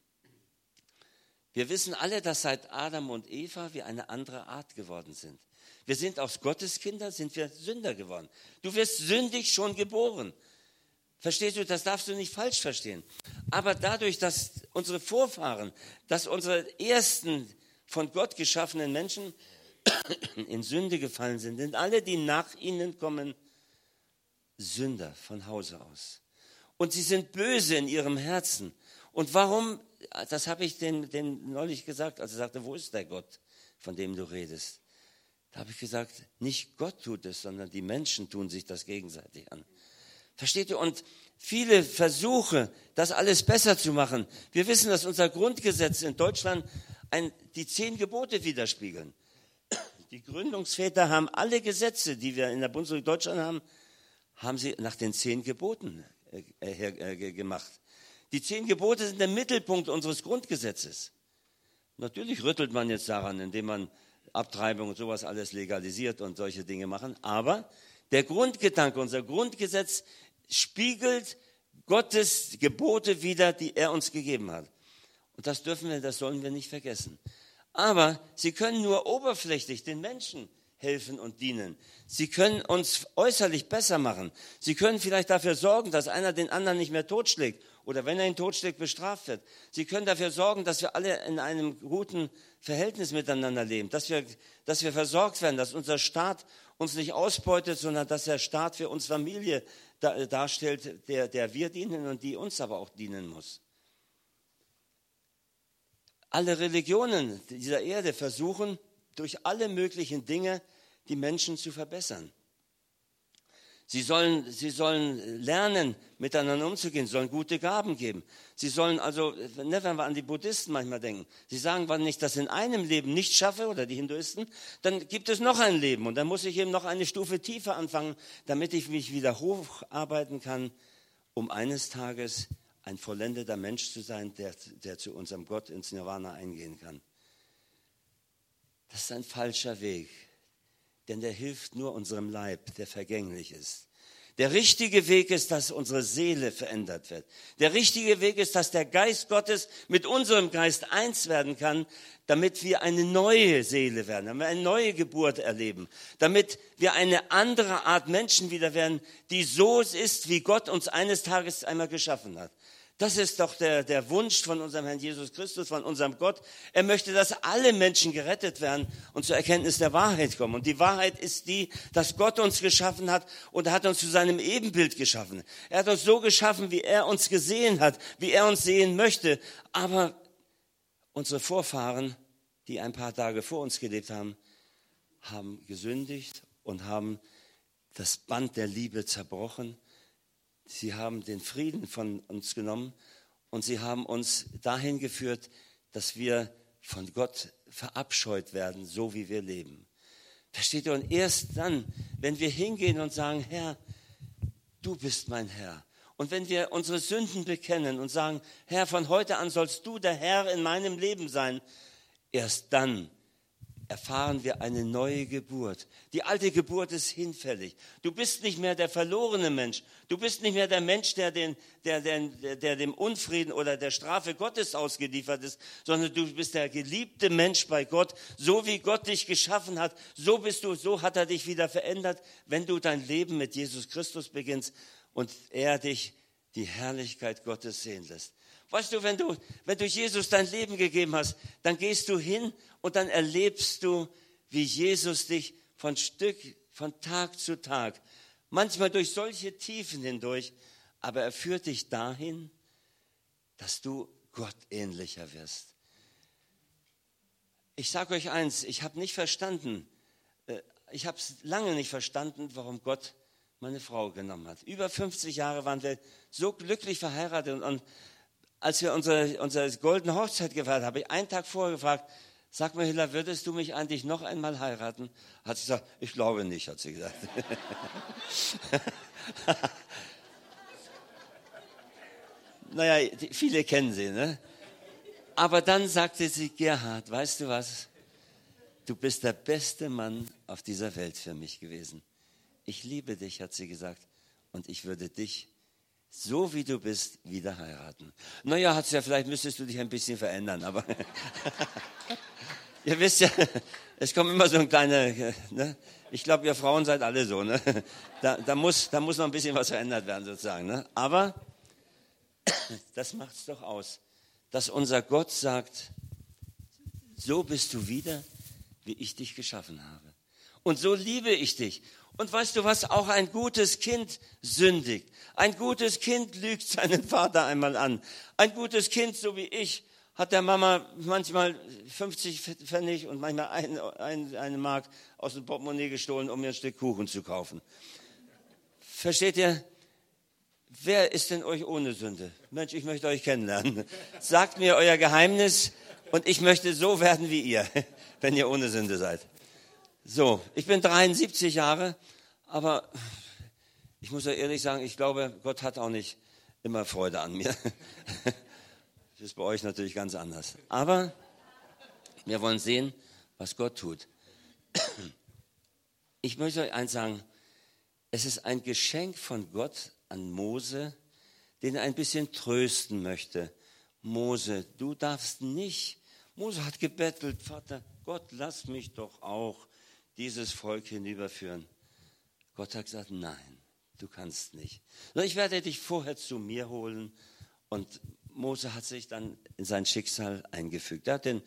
Wir wissen alle, dass seit Adam und Eva wir eine andere Art geworden sind. Wir sind aus Gottes Kinder, sind wir Sünder geworden. Du wirst sündig schon geboren. Verstehst du, das darfst du nicht falsch verstehen. Aber dadurch, dass unsere Vorfahren, dass unsere ersten von Gott geschaffenen Menschen [COUGHS] in Sünde gefallen sind, sind alle, die nach ihnen kommen, Sünder von Hause aus. Und sie sind böse in ihrem Herzen. Und warum, das habe ich dem, dem neulich gesagt, als er sagte, wo ist der Gott, von dem du redest? Da habe ich gesagt, nicht Gott tut es, sondern die Menschen tun sich das gegenseitig an. Versteht ihr? Und viele Versuche, das alles besser zu machen. Wir wissen, dass unser Grundgesetz in Deutschland ein, die zehn Gebote widerspiegeln. Die Gründungsväter haben alle Gesetze, die wir in der Bundesrepublik Deutschland haben, haben sie nach den zehn Geboten äh, äh, gemacht. Die zehn Gebote sind der Mittelpunkt unseres Grundgesetzes. Natürlich rüttelt man jetzt daran, indem man Abtreibung und sowas alles legalisiert und solche Dinge machen. Aber der Grundgedanke, unser Grundgesetz spiegelt Gottes Gebote wider, die er uns gegeben hat. Und das dürfen wir, das sollen wir nicht vergessen. Aber sie können nur oberflächlich den Menschen helfen und dienen. Sie können uns äußerlich besser machen. Sie können vielleicht dafür sorgen, dass einer den anderen nicht mehr totschlägt oder wenn er ihn totschlägt, bestraft wird. Sie können dafür sorgen, dass wir alle in einem guten Verhältnis miteinander leben, dass wir, dass wir versorgt werden, dass unser Staat uns nicht ausbeutet, sondern dass der Staat für uns Familie darstellt, der, der wir dienen und die uns aber auch dienen muss. Alle Religionen dieser Erde versuchen durch alle möglichen Dinge die Menschen zu verbessern. Sie sollen, sie sollen lernen, miteinander umzugehen, sollen gute Gaben geben. Sie sollen also, ne, wenn wir an die Buddhisten manchmal denken, sie sagen, wenn ich das in einem Leben nicht schaffe, oder die Hinduisten, dann gibt es noch ein Leben und dann muss ich eben noch eine Stufe tiefer anfangen, damit ich mich wieder hocharbeiten kann, um eines Tages ein vollendeter Mensch zu sein, der, der zu unserem Gott ins Nirvana eingehen kann. Das ist ein falscher Weg denn der hilft nur unserem Leib, der vergänglich ist. Der richtige Weg ist, dass unsere Seele verändert wird. Der richtige Weg ist, dass der Geist Gottes mit unserem Geist eins werden kann, damit wir eine neue Seele werden, damit wir eine neue Geburt erleben, damit wir eine andere Art Menschen wieder werden, die so ist, wie Gott uns eines Tages einmal geschaffen hat. Das ist doch der, der Wunsch von unserem Herrn Jesus Christus, von unserem Gott. Er möchte, dass alle Menschen gerettet werden und zur Erkenntnis der Wahrheit kommen. Und die Wahrheit ist die, dass Gott uns geschaffen hat und hat uns zu seinem Ebenbild geschaffen. Er hat uns so geschaffen, wie er uns gesehen hat, wie er uns sehen möchte. Aber unsere Vorfahren, die ein paar Tage vor uns gelebt haben, haben gesündigt und haben das Band der Liebe zerbrochen Sie haben den Frieden von uns genommen und sie haben uns dahin geführt, dass wir von Gott verabscheut werden, so wie wir leben. Versteht ihr? Und erst dann, wenn wir hingehen und sagen, Herr, du bist mein Herr. Und wenn wir unsere Sünden bekennen und sagen, Herr, von heute an sollst du der Herr in meinem Leben sein, erst dann erfahren wir eine neue Geburt. Die alte Geburt ist hinfällig. Du bist nicht mehr der verlorene Mensch. Du bist nicht mehr der Mensch, der, den, der, der, der dem Unfrieden oder der Strafe Gottes ausgeliefert ist, sondern du bist der geliebte Mensch bei Gott. So wie Gott dich geschaffen hat, so bist du, so hat er dich wieder verändert, wenn du dein Leben mit Jesus Christus beginnst und er dich die Herrlichkeit Gottes sehen lässt. Weißt du, wenn du, wenn du Jesus dein Leben gegeben hast, dann gehst du hin und dann erlebst du, wie Jesus dich von Stück, von Tag zu Tag, manchmal durch solche Tiefen hindurch, aber er führt dich dahin, dass du Gott ähnlicher wirst. Ich sage euch eins, ich habe nicht verstanden, äh, ich habe es lange nicht verstanden, warum Gott meine Frau genommen hat. Über 50 Jahre waren wir so glücklich verheiratet und als wir unsere, unsere goldene Hochzeit gefeiert haben, habe ich einen Tag vorher gefragt, sag mal Hilla, würdest du mich eigentlich noch einmal heiraten? Hat sie gesagt, ich glaube nicht, hat sie gesagt. [LAUGHS] naja, viele kennen sie, ne? Aber dann sagte sie, Gerhard, weißt du was? Du bist der beste Mann auf dieser Welt für mich gewesen. Ich liebe dich, hat sie gesagt, und ich würde dich so wie du bist, wieder heiraten. Naja, hat's ja, vielleicht müsstest du dich ein bisschen verändern, aber [LAUGHS] ihr wisst ja, es kommt immer so ein kleiner, ne? ich glaube, ihr Frauen seid alle so, ne? da, da, muss, da muss noch ein bisschen was verändert werden sozusagen. Ne? Aber das macht es doch aus, dass unser Gott sagt, so bist du wieder, wie ich dich geschaffen habe. Und so liebe ich dich. Und weißt du was, auch ein gutes Kind sündigt. Ein gutes Kind lügt seinen [LAUGHS] Vater einmal an. Ein gutes Kind, so wie ich, hat der Mama manchmal 50 Pfennig und manchmal ein, ein, eine Mark aus dem Portemonnaie gestohlen, um mir ein Stück Kuchen zu kaufen. Versteht ihr? Wer ist denn euch ohne Sünde? Mensch, ich möchte euch kennenlernen. Sagt mir euer Geheimnis und ich möchte so werden wie ihr, [LAUGHS] wenn ihr ohne Sünde seid. So, ich bin 73 Jahre, aber ich muss ja ehrlich sagen, ich glaube, Gott hat auch nicht immer Freude an mir. [LAUGHS] Das ist bei euch natürlich ganz anders. Aber wir wollen sehen, was Gott tut. Ich möchte euch eins sagen, es ist ein Geschenk von Gott an Mose, den er ein bisschen trösten möchte. Mose, du darfst nicht. Mose hat gebettelt, Vater, Gott, lass mich doch auch dieses Volk hinüberführen. Gott hat gesagt, nein, du kannst nicht. Ich werde dich vorher zu mir holen. Und Mose hat sich dann in sein Schicksal eingefügt. Er hat den,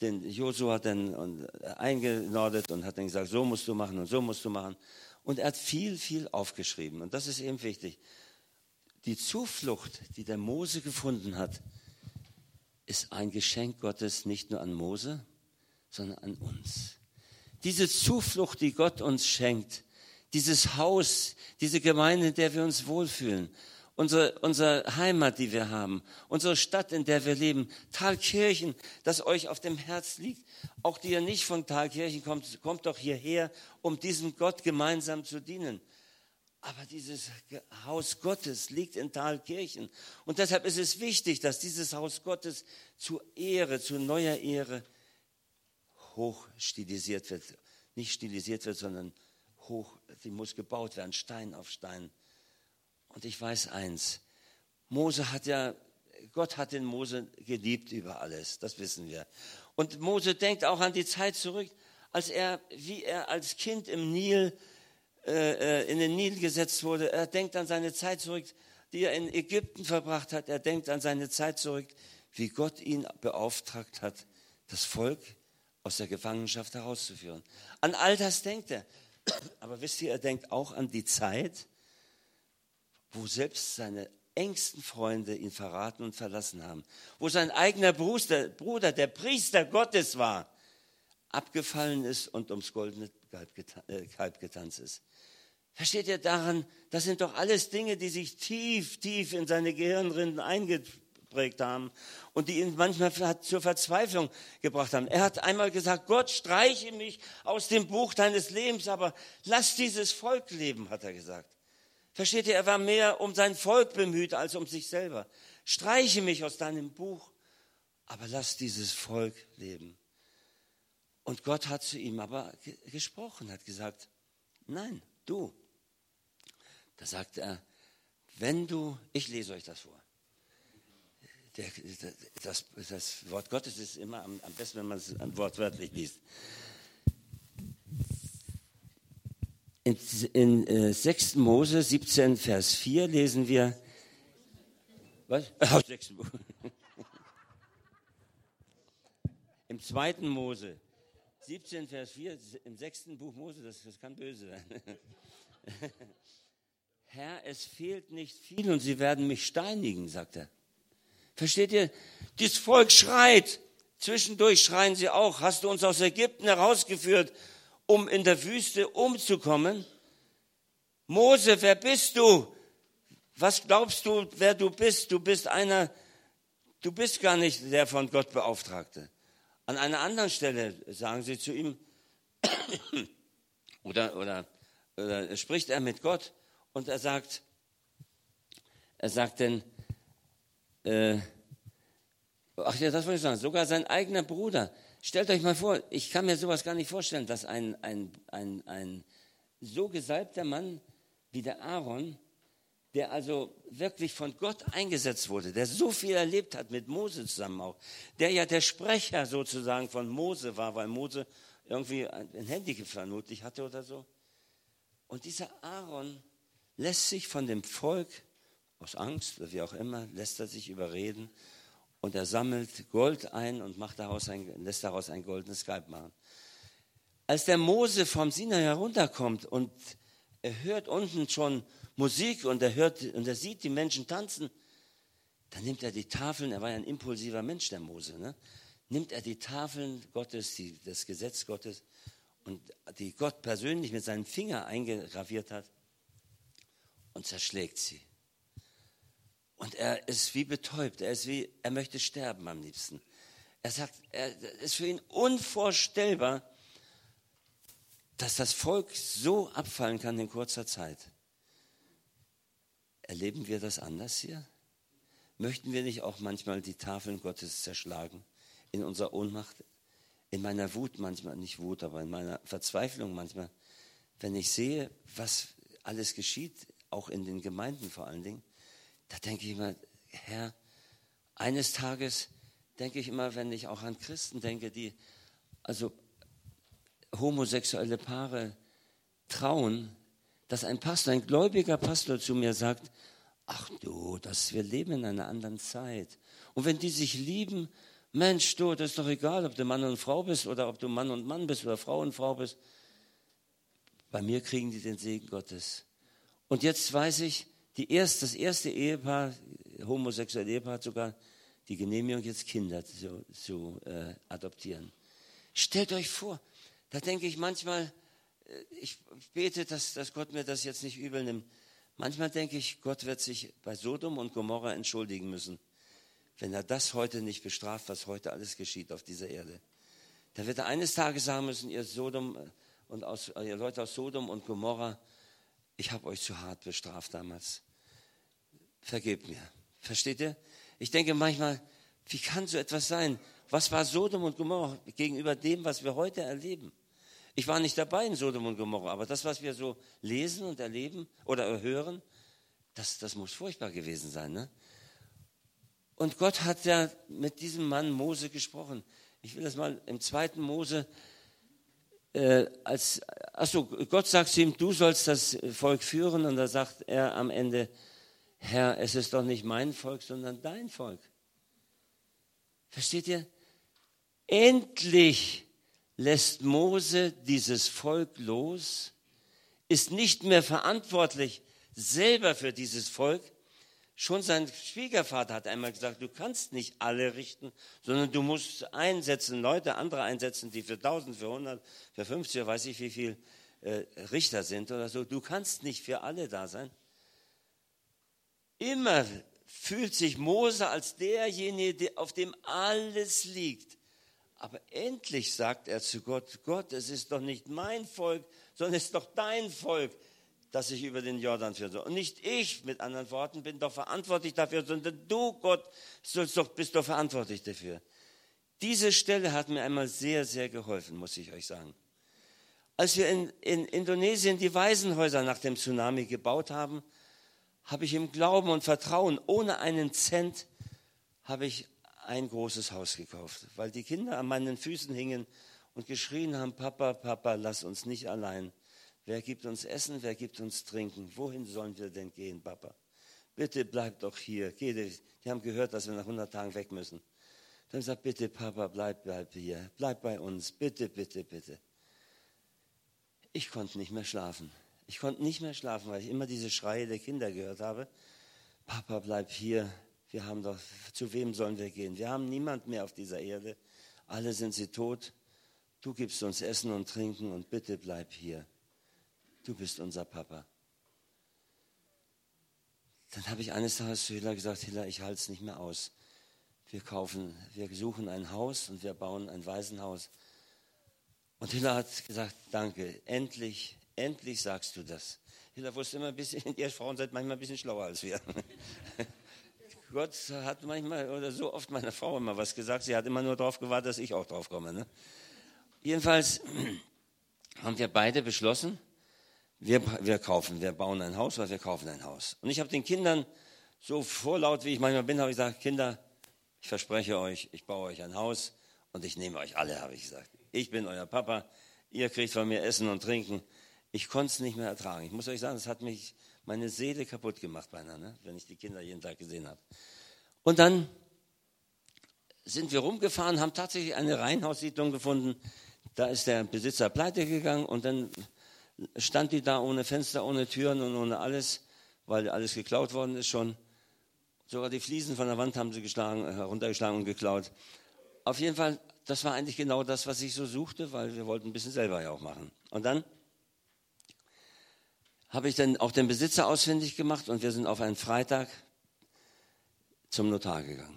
den Josua dann eingenordet und hat dann gesagt, so musst du machen und so musst du machen. Und er hat viel, viel aufgeschrieben. Und das ist eben wichtig. Die Zuflucht, die der Mose gefunden hat, ist ein Geschenk Gottes nicht nur an Mose, sondern an uns. Diese Zuflucht, die Gott uns schenkt, dieses Haus, diese Gemeinde, in der wir uns wohlfühlen, unsere, unsere Heimat, die wir haben, unsere Stadt, in der wir leben, Thalkirchen, das euch auf dem Herz liegt, auch die ihr nicht von Thalkirchen kommt, kommt doch hierher, um diesem Gott gemeinsam zu dienen. Aber dieses Haus Gottes liegt in Thalkirchen. Und deshalb ist es wichtig, dass dieses Haus Gottes zu Ehre, zu neuer Ehre hoch stilisiert wird. Nicht stilisiert wird, sondern hoch, sie muss gebaut werden, Stein auf Stein. Und ich weiß eins, Mose hat ja, Gott hat den Mose geliebt über alles, das wissen wir. Und Mose denkt auch an die Zeit zurück, als er, wie er als Kind im Nil, äh, äh in den Nil gesetzt wurde. Er denkt an seine Zeit zurück, die er in Ägypten verbracht hat. Er denkt an seine Zeit zurück, wie Gott ihn beauftragt hat, das Volk aus der Gefangenschaft herauszuführen. An all das denkt er. [CLEARS THROAT] Aber wisst ihr, er denkt auch an die Zeit, wo selbst seine engsten Freunde ihn verraten und verlassen haben, wo sein eigener Bruder, der Priester Gottes war, abgefallen ist und ums goldene äh, Kalb getanzt ist. Versteht ihr daran, das sind doch alles Dinge, die sich tief, tief in seine Gehirnrinden eingeprägt haben und die ihn manchmal zur Verzweiflung gebracht haben. Er hat einmal gesagt, Gott, streiche mich aus dem Buch deines Lebens, aber lass dieses Volk leben, hat er gesagt. Versteht ihr, er war mehr um sein Volk bemüht als um sich selber. Streiche mich aus deinem Buch, aber lass dieses Volk leben. Und Gott hat zu ihm aber gesprochen, hat gesagt, nein, du. Da sagt er, wenn du, ich lese euch das vor. Der, das, das, Wort Gottes ist immer am, am besten, wenn man es wortwörtlich liest. In, in äh, 6. Mose 17, Vers 4 lesen wir, was? [LAUGHS] Oh, [LAUGHS] 6. Im 2. Mose 17, Vers 4, im sechsten Buch Mose, das, das kann böse sein. [LAUGHS] Herr, es fehlt nicht viel und sie werden mich steinigen, sagt er. Versteht ihr? Das Volk schreit. Zwischendurch schreien sie auch, hast du uns aus Ägypten herausgeführt, um in der Wüste umzukommen? Mose, wer bist du? Was glaubst du, wer du bist? Du bist einer, du bist gar nicht der von Gott Beauftragte. An einer anderen Stelle sagen sie zu ihm, [COUGHS] oder, oder, oder spricht er mit Gott und er sagt, er sagt denn, äh, ach ja, das wollte ich sagen, sogar sein eigener Bruder. Stellt euch mal vor, ich kann mir sowas gar nicht vorstellen, dass ein, ein, ein, ein so gesalbter Mann wie der Aaron, der also wirklich von Gott eingesetzt wurde, der so viel erlebt hat mit Mose zusammen auch, der ja der Sprecher sozusagen von Mose war, weil Mose irgendwie ein Handy vermutlich hatte oder so. Und dieser Aaron lässt sich von dem Volk, aus Angst oder wie auch immer, lässt er sich überreden und er sammelt Gold ein und macht daraus ein, lässt daraus ein goldenes Kalb machen. Als der Mose vom Sinai herunterkommt und er hört unten schon Musik und er hört und er sieht die Menschen tanzen, dann nimmt er die Tafeln, er war ja ein impulsiver Mensch, der Mose, ne? nimmt er die Tafeln Gottes, die, das Gesetz Gottes und die Gott persönlich mit seinem Finger eingraviert hat und zerschlägt sie. Und er ist wie betäubt, er ist wie, er möchte sterben am liebsten. Er sagt, es ist für ihn unvorstellbar, dass das Volk so abfallen kann in kurzer Zeit. Erleben wir das anders hier? Möchten wir nicht auch manchmal die Tafeln Gottes zerschlagen in unserer Ohnmacht, in meiner Wut manchmal, nicht Wut, aber in meiner Verzweiflung manchmal, wenn ich sehe, was alles geschieht, auch in den Gemeinden vor allen Dingen, da denke ich immer, Herr, eines Tages denke ich immer, wenn ich auch an Christen denke, die also homosexuelle Paare trauen, dass ein Pastor, ein gläubiger Pastor zu mir sagt, ach du, das, wir leben in einer anderen Zeit. Und wenn die sich lieben, Mensch, du, das ist doch egal, ob du Mann und Frau bist oder ob du Mann und Mann bist oder Frau und Frau bist. Bei mir kriegen die den Segen Gottes. Und jetzt weiß ich, die erst, das erste Ehepaar, homosexuelle Ehepaar hat sogar die Genehmigung, jetzt Kinder zu, zu äh, adoptieren. Stellt euch vor, da denke ich manchmal, äh, ich bete, dass, dass Gott mir das jetzt nicht übel nimmt. Manchmal denke ich, Gott wird sich bei Sodom und Gomorra entschuldigen müssen, wenn er das heute nicht bestraft, was heute alles geschieht auf dieser Erde. Da wird er eines Tages sagen müssen, ihr Sodom äh, und aus, ihr Leute aus Sodom und Gomorra, ich habe euch zu hart bestraft damals. Vergebt mir. Versteht ihr? Ich denke manchmal, wie kann so etwas sein? Was war Sodom und Gomorra gegenüber dem, was wir heute erleben? Ich war nicht dabei in Sodom und Gomorra, aber das, was wir so lesen und erleben oder hören, das, das muss furchtbar gewesen sein. Ne? Und Gott hat ja mit diesem Mann Mose gesprochen. Ich will das mal im zweiten Mose äh, als, achso, Gott sagt zu ihm, du sollst das Volk führen und da sagt er am Ende, Herr, es ist doch nicht mein Volk, sondern dein Volk. Versteht ihr? Endlich lässt Mose dieses Volk los, ist nicht mehr verantwortlich selber für dieses Volk, Schon sein Schwiegervater hat einmal gesagt, du kannst nicht alle richten, sondern du musst einsetzen, Leute, andere einsetzen, die für 1000, für 100, für 50, weiß ich wie viel äh, Richter sind oder so. Du kannst nicht für alle da sein. Immer fühlt sich Mose als derjenige, auf dem alles liegt. Aber endlich sagt er zu Gott, Gott, es ist doch nicht mein Volk, sondern es ist doch dein Volk dass ich über den Jordan führe. Und nicht ich, mit anderen Worten, bin doch verantwortlich dafür, sondern du, Gott, doch, bist doch verantwortlich dafür. Diese Stelle hat mir einmal sehr, sehr geholfen, muss ich euch sagen. Als wir in, in Indonesien die Waisenhäuser nach dem Tsunami gebaut haben, habe ich im Glauben und Vertrauen, ohne einen Cent, habe ich ein großes Haus gekauft, weil die Kinder an meinen Füßen hingen und geschrien haben, Papa, Papa, lass uns nicht allein. Wer gibt uns Essen, wer gibt uns Trinken? Wohin sollen wir denn gehen, Papa? Bitte bleib doch hier. Die haben gehört, dass wir nach 100 Tagen weg müssen. Dann gesagt, bitte Papa, bleib, bleib hier, bleib bei uns, bitte, bitte, bitte. Ich konnte nicht mehr schlafen. Ich konnte nicht mehr schlafen, weil ich immer diese Schreie der Kinder gehört habe. Papa, bleib hier. Wir haben doch, zu wem sollen wir gehen? Wir haben niemand mehr auf dieser Erde. Alle sind sie tot. Du gibst uns Essen und Trinken und bitte bleib hier. Du bist unser Papa. Dann habe ich eines Tages zu Hilla gesagt, Hilla, ich halte es nicht mehr aus. Wir kaufen, wir suchen ein Haus und wir bauen ein Waisenhaus. Und Hilla hat gesagt, danke, endlich, endlich sagst du das. Hilla wusste immer ein bisschen, [LAUGHS] ihr Frauen seid manchmal ein bisschen schlauer als wir. [LAUGHS] Gott hat manchmal oder so oft meiner Frau immer was gesagt. Sie hat immer nur darauf gewartet, dass ich auch drauf komme. Ne? Jedenfalls [CLEARS THROAT] haben wir beide beschlossen, wir, wir kaufen, wir bauen ein Haus oder wir kaufen ein Haus. Und ich habe den Kindern, so vorlaut wie ich manchmal bin, habe ich gesagt, Kinder, ich verspreche euch, ich baue euch ein Haus und ich nehme euch alle, habe ich gesagt. Ich bin euer Papa, ihr kriegt von mir Essen und Trinken. Ich konnte es nicht mehr ertragen. Ich muss euch sagen, es hat mich meine Seele kaputt gemacht beinahe, ne? wenn ich die Kinder jeden Tag gesehen habe. Und dann sind wir rumgefahren, haben tatsächlich eine Reihenhaussiedlung gefunden. Da ist der Besitzer pleite gegangen und dann stand die da ohne Fenster, ohne Türen und ohne alles, weil alles geklaut worden ist schon. Sogar die Fliesen von der Wand haben sie geschlagen, heruntergeschlagen und geklaut. Auf jeden Fall, das war eigentlich genau das, was ich so suchte, weil wir wollten ein bisschen selber ja auch machen. Und dann habe ich dann auch den Besitzer ausfindig gemacht und wir sind auf einen Freitag zum Notar gegangen.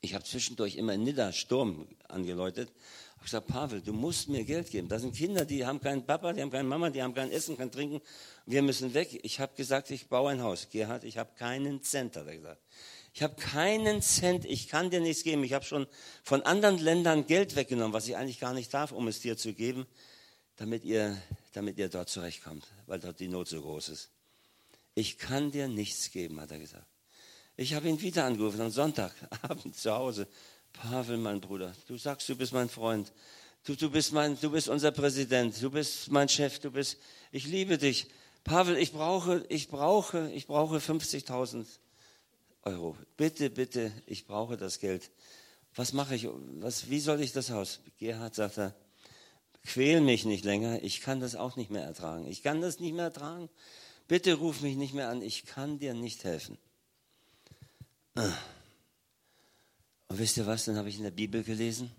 Ich habe zwischendurch immer Nidda Sturm angeläutet habe gesagt, Pavel, du musst mir Geld geben. Da sind Kinder, die haben keinen Papa, die haben keine Mama, die haben kein Essen, kein Trinken. Wir müssen weg. Ich habe gesagt, ich baue ein Haus. Gerhard, ich habe keinen Cent, hat er gesagt. Ich habe keinen Cent, ich kann dir nichts geben. Ich habe schon von anderen Ländern Geld weggenommen, was ich eigentlich gar nicht darf, um es dir zu geben, damit ihr, damit ihr dort zurechtkommt, weil dort die Not so groß ist. Ich kann dir nichts geben, hat er gesagt. Ich habe ihn wieder angerufen am Sonntagabend [LAUGHS] zu Hause. Pavel, mein Bruder, du sagst, du bist mein Freund. Du, du, bist mein, du bist unser Präsident. Du bist mein Chef. Du bist, ich liebe dich. Pavel, ich brauche, ich brauche, ich brauche 50.000 Euro. Bitte, bitte, ich brauche das Geld. Was mache ich? Was, wie soll ich das Haus? Gerhard sagt er, quäl mich nicht länger. Ich kann das auch nicht mehr ertragen. Ich kann das nicht mehr ertragen. Bitte ruf mich nicht mehr an. Ich kann dir nicht helfen. Ah. Und wisst ihr was, dann habe ich in der Bibel gelesen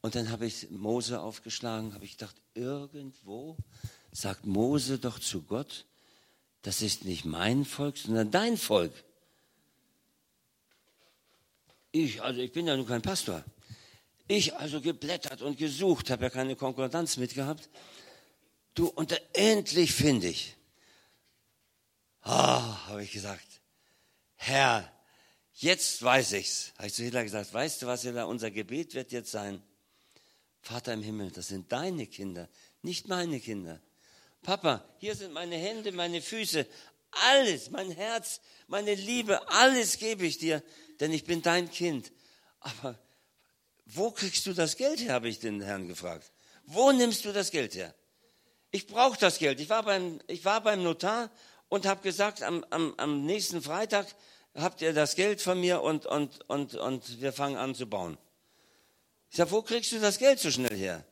und dann habe ich Mose aufgeschlagen, habe ich gedacht, irgendwo sagt Mose doch zu Gott, das ist nicht mein Volk, sondern dein Volk. Ich, also ich bin ja nun kein Pastor. Ich also geblättert und gesucht, habe ja keine Konkordanz mitgehabt. Du, und da endlich finde ich. Ah, habe ich gesagt, Herr, Jetzt weiß ich's. Habe ich zu Hitler gesagt, weißt du was, Hitler, unser Gebet wird jetzt sein, Vater im Himmel, das sind deine Kinder, nicht meine Kinder. Papa, hier sind meine Hände, meine Füße, alles, mein Herz, meine Liebe, alles gebe ich dir, denn ich bin dein Kind. Aber wo kriegst du das Geld her, habe ich den Herrn gefragt. Wo nimmst du das Geld her? Ich brauche das Geld. Ich war beim, ich war beim Notar und habe gesagt, am, am, am nächsten Freitag habt ihr das Geld von mir und, und, und, und wir fangen an zu bauen. Ich sage, wo kriegst du das Geld so schnell her?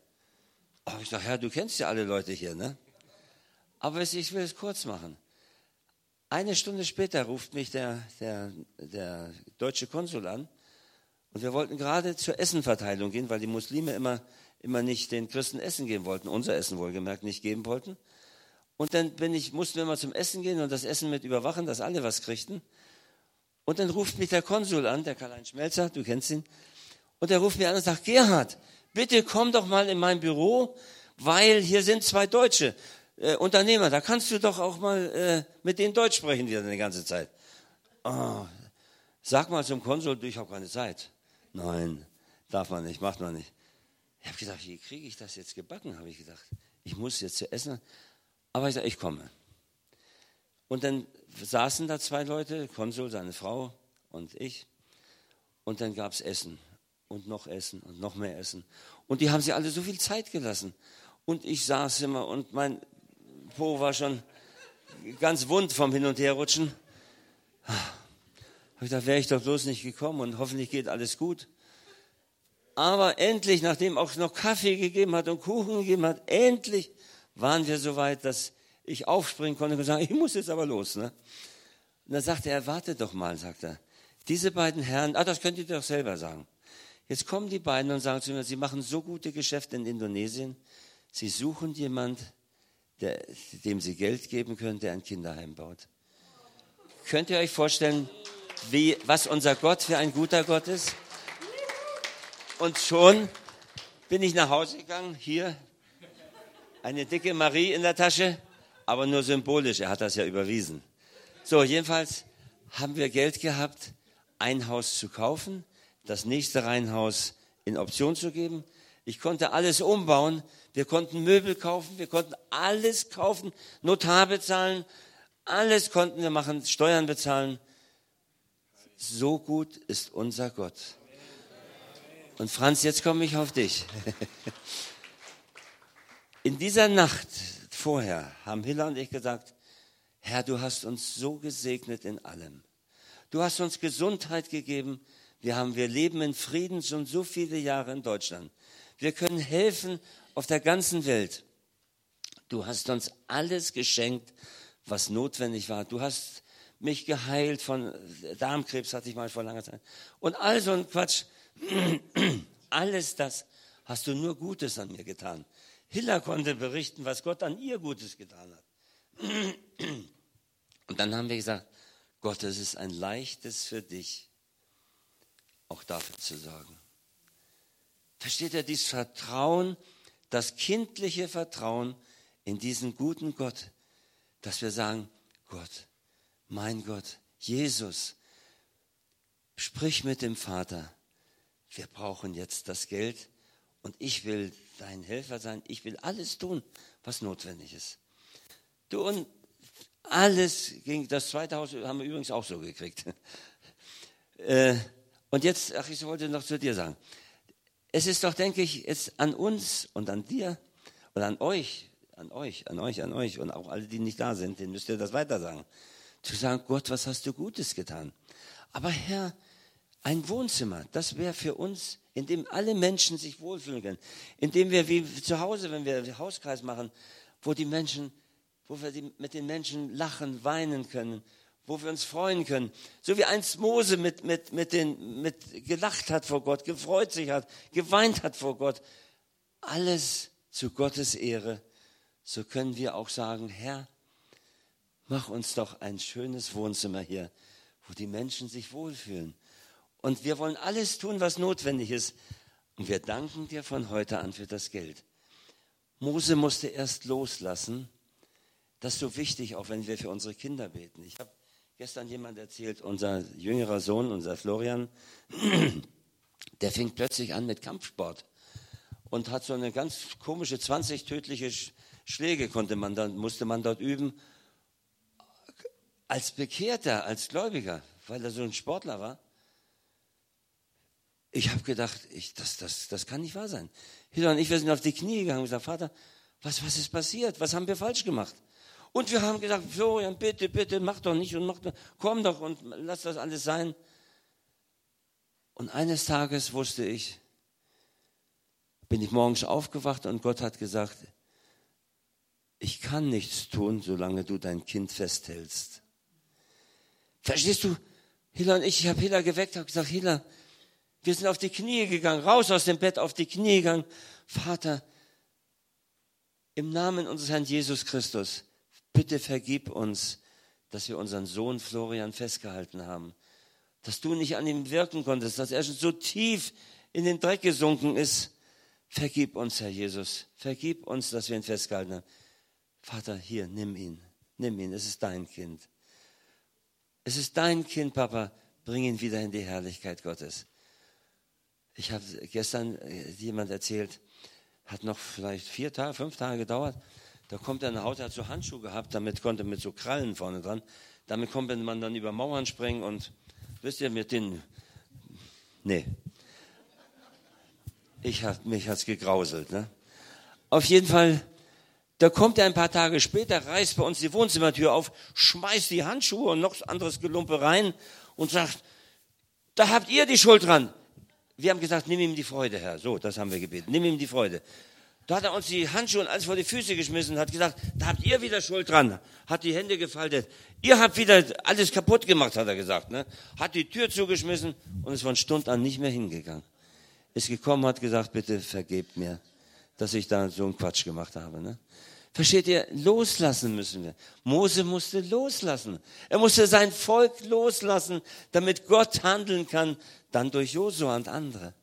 Oh, ich sage, Herr, du kennst ja alle Leute hier, ne? Aber ich will es kurz machen. Eine Stunde später ruft mich der, der, der deutsche Konsul an und wir wollten gerade zur Essenverteilung gehen, weil die Muslime immer, immer nicht den Christen Essen geben wollten, unser Essen wohlgemerkt nicht geben wollten. Und dann bin ich, mussten wir mal zum Essen gehen und das Essen mit überwachen, dass alle was kriegten. Und dann ruft mich der Konsul an, der Karl-Heinz Schmelzer, du kennst ihn. Und er ruft mich an und sagt, Gerhard, bitte komm doch mal in mein Büro, weil hier sind zwei Deutsche äh, Unternehmer. Da kannst du doch auch mal äh, mit denen Deutsch sprechen die ganze Zeit. Oh, sag mal zum Konsul, du, ich habe keine Zeit. Nein, darf man nicht, macht man nicht. Ich habe gedacht, wie kriege ich das jetzt gebacken, habe ich gedacht. Ich muss jetzt zu essen. Aber ich sage, ich komme. Und dann saßen da zwei Leute, Konsul, seine Frau und ich. Und dann gab es Essen und noch Essen und noch mehr Essen. Und die haben sich alle so viel Zeit gelassen. Und ich saß immer und mein Po war schon ganz wund vom Hin- und Herrutschen. ich dachte, wäre ich doch bloß nicht gekommen und hoffentlich geht alles gut. Aber endlich, nachdem auch noch Kaffee gegeben hat und Kuchen gegeben hat, endlich waren wir so weit, dass ich aufspringen konnte und sagen, ich muss jetzt aber los. Ne? Und dann sagte er, warte doch mal, sagt er. Diese beiden Herren, ah, das könnt ihr doch selber sagen. Jetzt kommen die beiden und sagen zu mir, sie machen so gute Geschäfte in Indonesien. Sie suchen jemand, der, dem sie Geld geben können, der ein Kinderheim baut. Könnt ihr euch vorstellen, wie, was unser Gott für ein guter Gott ist? Und schon bin ich nach Hause gegangen, hier eine dicke Marie in der Tasche, aber nur symbolisch, er hat das ja überwiesen. So, jedenfalls haben wir Geld gehabt, ein Haus zu kaufen, das nächste Reihenhaus in Option zu geben. Ich konnte alles umbauen. Wir konnten Möbel kaufen, wir konnten alles kaufen, Notar bezahlen, alles konnten wir machen, Steuern bezahlen. So gut ist unser Gott. Und Franz, jetzt komme ich auf dich. [LAUGHS] In dieser Nacht vorher haben Hilla und ich gesagt, Herr, du hast uns so gesegnet in allem. Du hast uns Gesundheit gegeben. Wir, haben, wir leben in Frieden schon so viele Jahre in Deutschland. Wir können helfen auf der ganzen Welt. Du hast uns alles geschenkt, was notwendig war. Du hast mich geheilt von Darmkrebs, hatte ich mal vor langer Zeit. Und all so ein Quatsch. [CLEARS THROAT] Alles das hast du nur Gutes an mir getan. Hilla konnte berichten, was Gott an ihr Gutes getan hat. Und dann haben wir gesagt, Gott, es ist ein leichtes für dich, auch dafür zu sorgen. Versteht ihr dieses Vertrauen, das kindliche Vertrauen in diesen guten Gott, dass wir sagen, Gott, mein Gott, Jesus, sprich mit dem Vater. Wir brauchen jetzt das Geld und ich will dein Helfer sein. Ich will alles tun, was notwendig ist. Du und alles ging, das zweite Haus haben wir übrigens auch so gekriegt. [LAUGHS] Äh, und jetzt, ach, ich wollte noch zu dir sagen. Es ist doch, denke ich, jetzt an uns und an dir und an euch, an euch, an euch, an euch und auch alle, die nicht da sind, denen müsst ihr das weiter sagen zu sagen, Gott, was hast du Gutes getan? Aber Herr, ein Wohnzimmer, das wäre für uns, in dem alle Menschen sich wohlfühlen können, in dem wir wie zu Hause, wenn wir den Hauskreis machen, wo die Menschen, wo wir die, mit den Menschen lachen, weinen können, wo wir uns freuen können. So wie einst Mose mit, mit, mit den, mit gelacht hat vor Gott, gefreut sich hat, geweint hat vor Gott. Alles zu Gottes Ehre. So können wir auch sagen, Herr, mach uns doch ein schönes Wohnzimmer hier, wo die Menschen sich wohlfühlen. Und wir wollen alles tun, was notwendig ist. Und wir danken dir von heute an für das Geld. Mose musste erst loslassen. Das ist so wichtig, auch wenn wir für unsere Kinder beten. Ich habe gestern jemand erzählt, unser jüngerer Sohn, unser Florian, [CLEARS THROAT] der fing plötzlich an mit Kampfsport und hat so eine ganz komische 20 tödliche Schläge konnte man dann, musste man dort üben als Bekehrter, als Gläubiger, weil er so ein Sportler war, ich habe gedacht, ich, das, das, das kann nicht wahr sein. Hilda und ich, wir sind auf die Knie gegangen und gesagt, Vater, was, was ist passiert? Was haben wir falsch gemacht? Und wir haben gesagt, Florian, bitte, bitte, mach doch nicht und mach doch, komm doch und lass das alles sein. Und eines Tages wusste ich, bin ich morgens aufgewacht und Gott hat gesagt, ich kann nichts tun, solange du dein Kind festhältst. Verstehst du? Hilla und ich, ich habe Hilla geweckt, habe gesagt, Hilla, wir sind auf die Knie gegangen, raus aus dem Bett, auf die Knie gegangen. Vater, im Namen unseres Herrn Jesus Christus, bitte vergib uns, dass wir unseren Sohn Florian festgehalten haben. Dass du nicht an ihm wirken konntest, dass er schon so tief in den Dreck gesunken ist. Vergib uns, Herr Jesus. Vergib uns, dass wir ihn festgehalten haben. Vater, hier, nimm ihn. Nimm ihn, es ist dein Kind. Es ist dein Kind, Papa. Bring ihn wieder in die Herrlichkeit Gottes. Ich habe gestern äh, jemand erzählt, hat noch vielleicht vier Tage, fünf Tage gedauert. Da kommt er nach Hause, hat so Handschuhe gehabt, damit konnte mit so Krallen vorne dran. Damit konnte man dann über Mauern springen und wisst ihr, mit den, nee. Ich hab, mich hat's gegrauselt, ne? Auf jeden Fall da kommt er ein paar Tage später, reißt bei uns die Wohnzimmertür auf, schmeißt die Handschuhe und noch anderes Gelumpe rein und sagt, Da habt ihr die Schuld dran. Wir haben gesagt, nimm ihm die Freude, Herr. So, das haben wir gebeten. Nimm ihm die Freude. Da hat er uns die Handschuhe und alles vor die Füße geschmissen hat gesagt, da habt ihr wieder Schuld dran. Hat die Hände gefaltet. Ihr habt wieder alles kaputt gemacht, hat er gesagt. Ne? Hat die Tür zugeschmissen und ist von Stund an nicht mehr hingegangen. Ist gekommen, hat gesagt, bitte vergebt mir, dass ich da so einen Quatsch gemacht habe. Ne? Versteht ihr? Loslassen müssen wir. Mose musste loslassen. Er musste sein Volk loslassen, damit Gott handeln kann, dann durch Josua und andere.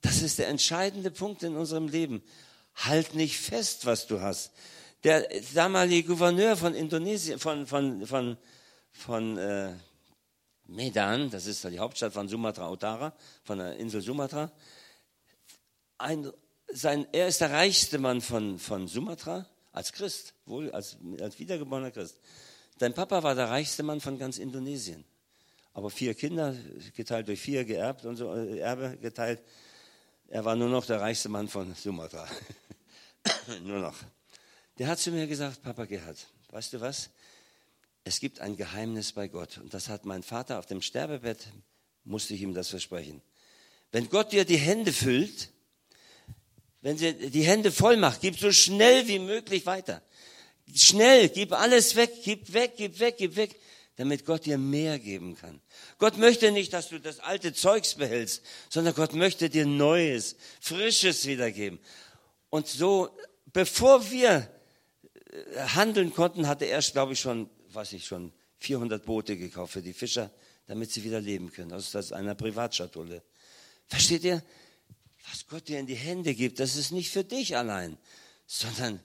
Das ist der entscheidende Punkt in unserem Leben. Halt nicht fest, was du hast. Der damalige Gouverneur von Indonesien, von, von, von, von äh, Medan, das ist die Hauptstadt von Sumatra Utara, von der Insel Sumatra. Ein, sein, er ist der reichste Mann von, von Sumatra, als Christ, wohl als, als wiedergeborener Christ. Dein Papa war der reichste Mann von ganz Indonesien. Aber vier Kinder, geteilt durch vier, geerbt und so, äh, Erbe geteilt. Er war nur noch der reichste Mann von Sumatra. [COUGHS] nur noch. Der hat zu mir gesagt, Papa Gerhard, weißt du was? Es gibt ein Geheimnis bei Gott. Und das hat mein Vater auf dem Sterbebett, musste ich ihm das versprechen. Wenn Gott dir die Hände füllt, wenn sie die Hände voll macht, gib so schnell wie möglich weiter. Schnell, gib alles weg, gib weg, gib weg, gib weg damit Gott dir mehr geben kann. Gott möchte nicht, dass du das alte Zeugs behältst, sondern Gott möchte dir Neues, Frisches wiedergeben. Und so, bevor wir äh, handeln konnten, hatte er, glaube ich, schon, was ich schon, 400 Boote gekauft für die Fischer, damit sie wieder leben können. Aus also einer Privatschatulle. Versteht ihr? Was Gott dir in die Hände gibt, das ist nicht für dich allein, sondern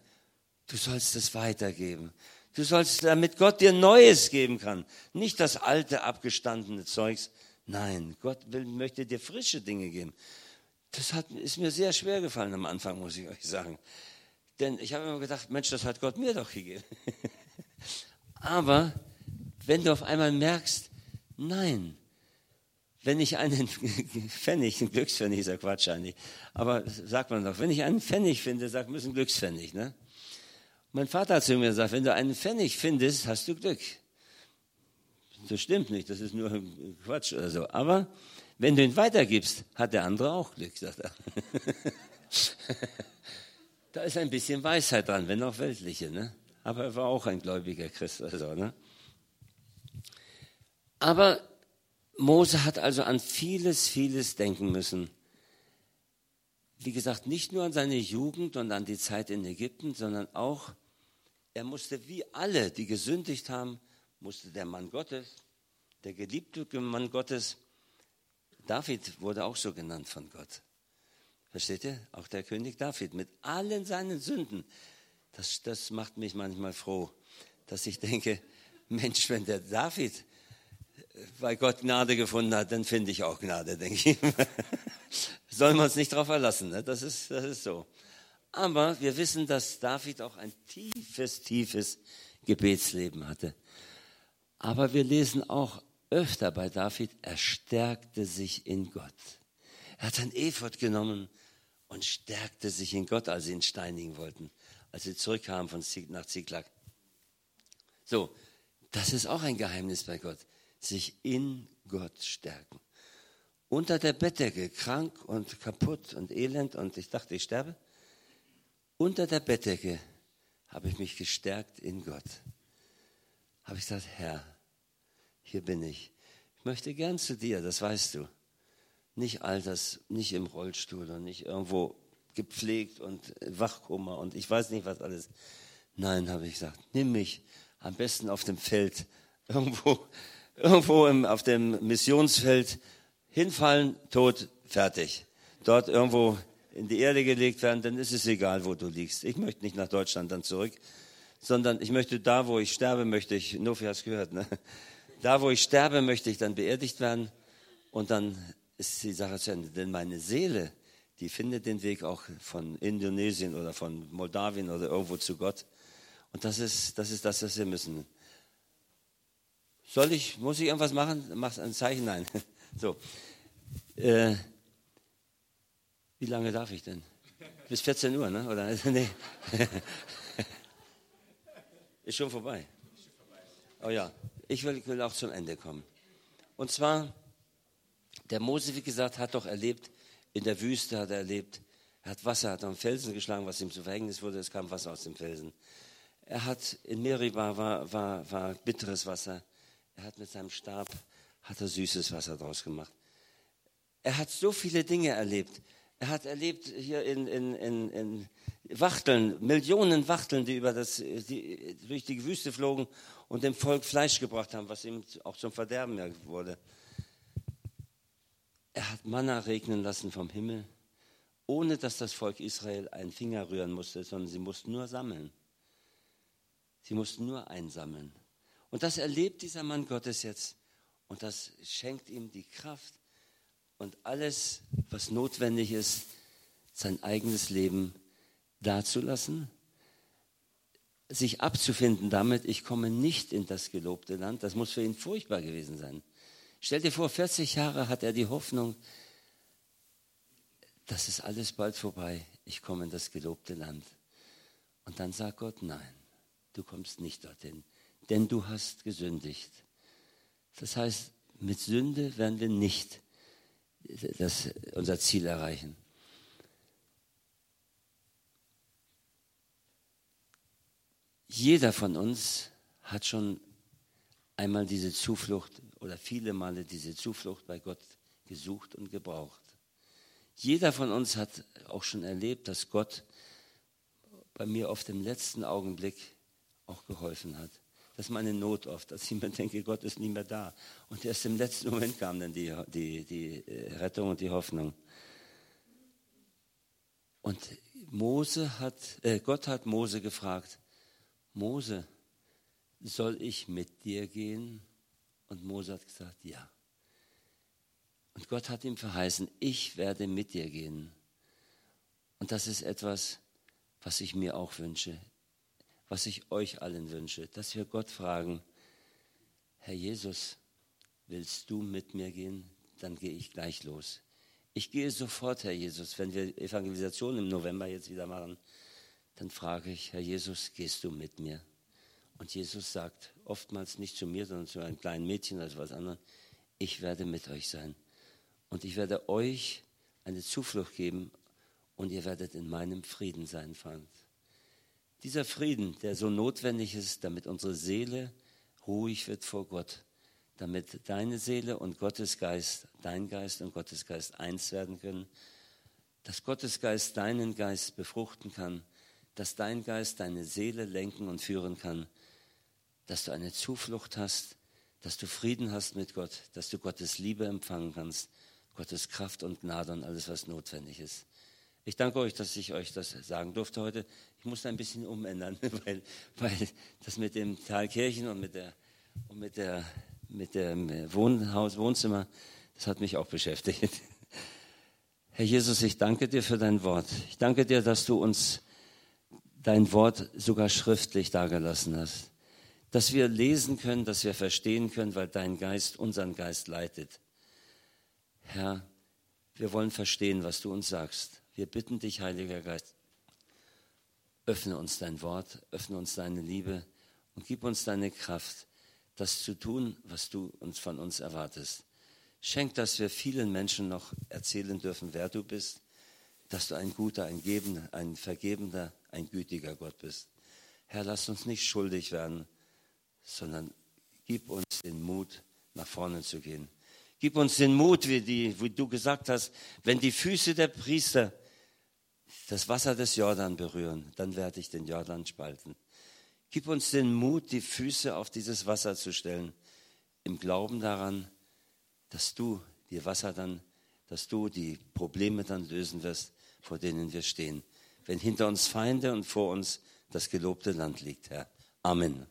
du sollst es weitergeben. Du sollst, damit Gott dir Neues geben kann. Nicht das alte, abgestandene Zeugs. Nein, Gott will, möchte dir frische Dinge geben. Das hat, ist mir sehr schwer gefallen am Anfang, muss ich euch sagen. Denn ich habe immer gedacht, Mensch, das hat Gott mir doch gegeben. [LAUGHS] Aber wenn du auf einmal merkst, nein, wenn ich einen [LAUGHS] Pfennig, ein Glückspfennig ist ja Quatsch eigentlich, aber sagt man doch, wenn ich einen Pfennig finde, sagt man, ist ein Glückspfennig, ne? Mein Vater hat zu mir gesagt, wenn du einen Pfennig findest, hast du Glück. Das stimmt nicht, das ist nur Quatsch oder so. Aber wenn du ihn weitergibst, hat der andere auch Glück, sagt er. [LAUGHS] da ist ein bisschen Weisheit dran, wenn auch weltliche. Ne? Aber er war auch ein gläubiger Christ. Also, ne? Aber Mose hat also an vieles, vieles denken müssen. Wie gesagt, nicht nur an seine Jugend und an die Zeit in Ägypten, sondern auch er musste wie alle, die gesündigt haben, musste der Mann Gottes, der geliebte Mann Gottes, David wurde auch so genannt von Gott. Versteht ihr? Auch der König David mit allen seinen Sünden. Das, das macht mich manchmal froh, dass ich denke, Mensch, wenn der David bei Gott Gnade gefunden hat, dann finde ich auch Gnade, denke ich. [LAUGHS] Sollen wir uns nicht darauf verlassen, ne? das, ist, das ist so. Aber wir wissen, dass David auch ein tiefes, tiefes Gebetsleben hatte. Aber wir lesen auch öfter bei David, er stärkte sich in Gott. Er hat ein Ephod genommen und stärkte sich in Gott, als sie ihn steinigen wollten, als sie zurückkamen von Zig nach Ziklag. So, das ist auch ein Geheimnis bei Gott, sich in Gott stärken. Unter der Bettdecke, krank und kaputt und elend und ich dachte, ich sterbe unter der Bettdecke habe ich mich gestärkt in Gott. Habe ich gesagt, Herr, hier bin ich. Ich möchte gern zu dir, das weißt du. Nicht alters, nicht im Rollstuhl und nicht irgendwo gepflegt und Wachkummer und ich weiß nicht was alles. Nein, habe ich gesagt, nimm mich am besten auf dem Feld, [LAUGHS] irgendwo, irgendwo im, auf dem Missionsfeld, hinfallen, tot, fertig. Dort irgendwo in die Erde gelegt werden, dann ist es egal, wo du liegst. Ich möchte nicht nach Deutschland dann zurück, sondern ich möchte da, wo ich sterbe, möchte ich, Nofi hast gehört, ne? da, wo ich sterbe, möchte ich dann beerdigt werden und dann ist die Sache zu Ende. Denn meine Seele, die findet den Weg auch von Indonesien oder von Moldawien oder irgendwo zu Gott. Und das ist das, ist das was wir müssen. Soll ich, muss ich irgendwas machen? Mach ein Zeichen? Nein. [LAUGHS] So. Äh, wie lange darf ich denn? Bis 14 Uhr, ne? Oder? [LAUGHS] Nee. [LAUGHS] Ist schon vorbei. Oh ja, ich will, will auch zum Ende kommen. Und zwar, Der Mose, wie gesagt, hat doch erlebt, in der Wüste hat er erlebt, er hat Wasser, hat einen Felsen geschlagen, was ihm zu Verhängnis wurde, es kam Wasser aus dem Felsen. Er hat in Meribah war, war, war bitteres Wasser. Er hat mit seinem Stab hat er süßes Wasser draus gemacht. Er hat so viele Dinge erlebt. Er hat erlebt hier in, in, in, in Wachteln, Millionen Wachteln, die, über das, die durch die Wüste flogen und dem Volk Fleisch gebracht haben, was ihm auch zum Verderben wurde. Er hat Manna regnen lassen vom Himmel, ohne dass das Volk Israel einen Finger rühren musste, sondern sie mussten nur sammeln. Sie mussten nur einsammeln. Und das erlebt dieser Mann Gottes jetzt. Und das schenkt ihm die Kraft und alles, was notwendig ist, sein eigenes Leben dazulassen, sich abzufinden damit, ich komme nicht in das gelobte Land. Das muss für ihn furchtbar gewesen sein. Stell dir vor, 40 Jahre hat er die Hoffnung, das ist alles bald vorbei, ich komme in das gelobte Land. Und dann sagt Gott, nein, du kommst nicht dorthin, denn du hast gesündigt. Das heißt, mit Sünde werden wir nicht das, unser Ziel erreichen. Jeder von uns hat schon einmal diese Zuflucht oder viele Male diese Zuflucht bei Gott gesucht und gebraucht. Jeder von uns hat auch schon erlebt, dass Gott bei mir auf dem letzten Augenblick auch geholfen hat. Das ist meine Not oft, dass ich mir denke, Gott ist nie mehr da. Und erst im letzten Moment kam dann die, die, die äh, Rettung und die Hoffnung. Und Mose hat, äh, Gott hat Mose gefragt, Mose, soll ich mit dir gehen? Und Mose hat gesagt, ja. Und Gott hat ihm verheißen, ich werde mit dir gehen. Und das ist etwas, was ich mir auch wünsche was ich euch allen wünsche, dass wir Gott fragen, Herr Jesus, willst du mit mir gehen? Dann gehe ich gleich los. Ich gehe sofort, Herr Jesus, wenn wir Evangelisation im November jetzt wieder machen, dann frage ich, Herr Jesus, gehst du mit mir? Und Jesus sagt oftmals nicht zu mir, sondern zu einem kleinen Mädchen oder was anderes, ich werde mit euch sein. Und ich werde euch eine Zuflucht geben und ihr werdet in meinem Frieden sein, Franz. Dieser Frieden, der so notwendig ist, damit unsere Seele ruhig wird vor Gott, damit deine Seele und Gottes Geist, dein Geist und Gottes Geist eins werden können, dass Gottes Geist deinen Geist befruchten kann, dass dein Geist deine Seele lenken und führen kann, dass du eine Zuflucht hast, dass du Frieden hast mit Gott, dass du Gottes Liebe empfangen kannst, Gottes Kraft und Gnade und alles, was notwendig ist. Ich danke euch, dass ich euch das sagen durfte heute. Ich musste ein bisschen umändern, [LAUGHS] weil, weil das mit dem Thalkirchen und mit der, und mit der, mit dem Wohnhaus, Wohnzimmer, das hat mich auch beschäftigt. [LAUGHS] Herr Jesus, ich danke dir für dein Wort. Ich danke dir, dass du uns dein Wort sogar schriftlich dargelassen hast. Dass wir lesen können, dass wir verstehen können, weil dein Geist unseren Geist leitet. Herr, wir wollen verstehen, was du uns sagst. Wir bitten dich, Heiliger Geist, öffne uns dein Wort, öffne uns deine Liebe und gib uns deine Kraft, das zu tun, was du uns von uns erwartest. Schenk, dass wir vielen Menschen noch erzählen dürfen, wer du bist, dass du ein guter, ein gebender, ein vergebender, ein gütiger Gott bist. Herr, lass uns nicht schuldig werden, sondern gib uns den Mut, nach vorne zu gehen. Gib uns den Mut, wie, die, wie du gesagt hast, wenn die Füße der Priester das Wasser des Jordan berühren, dann werde ich den Jordan spalten. Gib uns den Mut, die Füße auf dieses Wasser zu stellen, im Glauben daran, dass du die Wasser dann, dass du die Probleme dann lösen wirst, vor denen wir stehen. Wenn hinter uns Feinde und vor uns das gelobte Land liegt, Herr. Amen.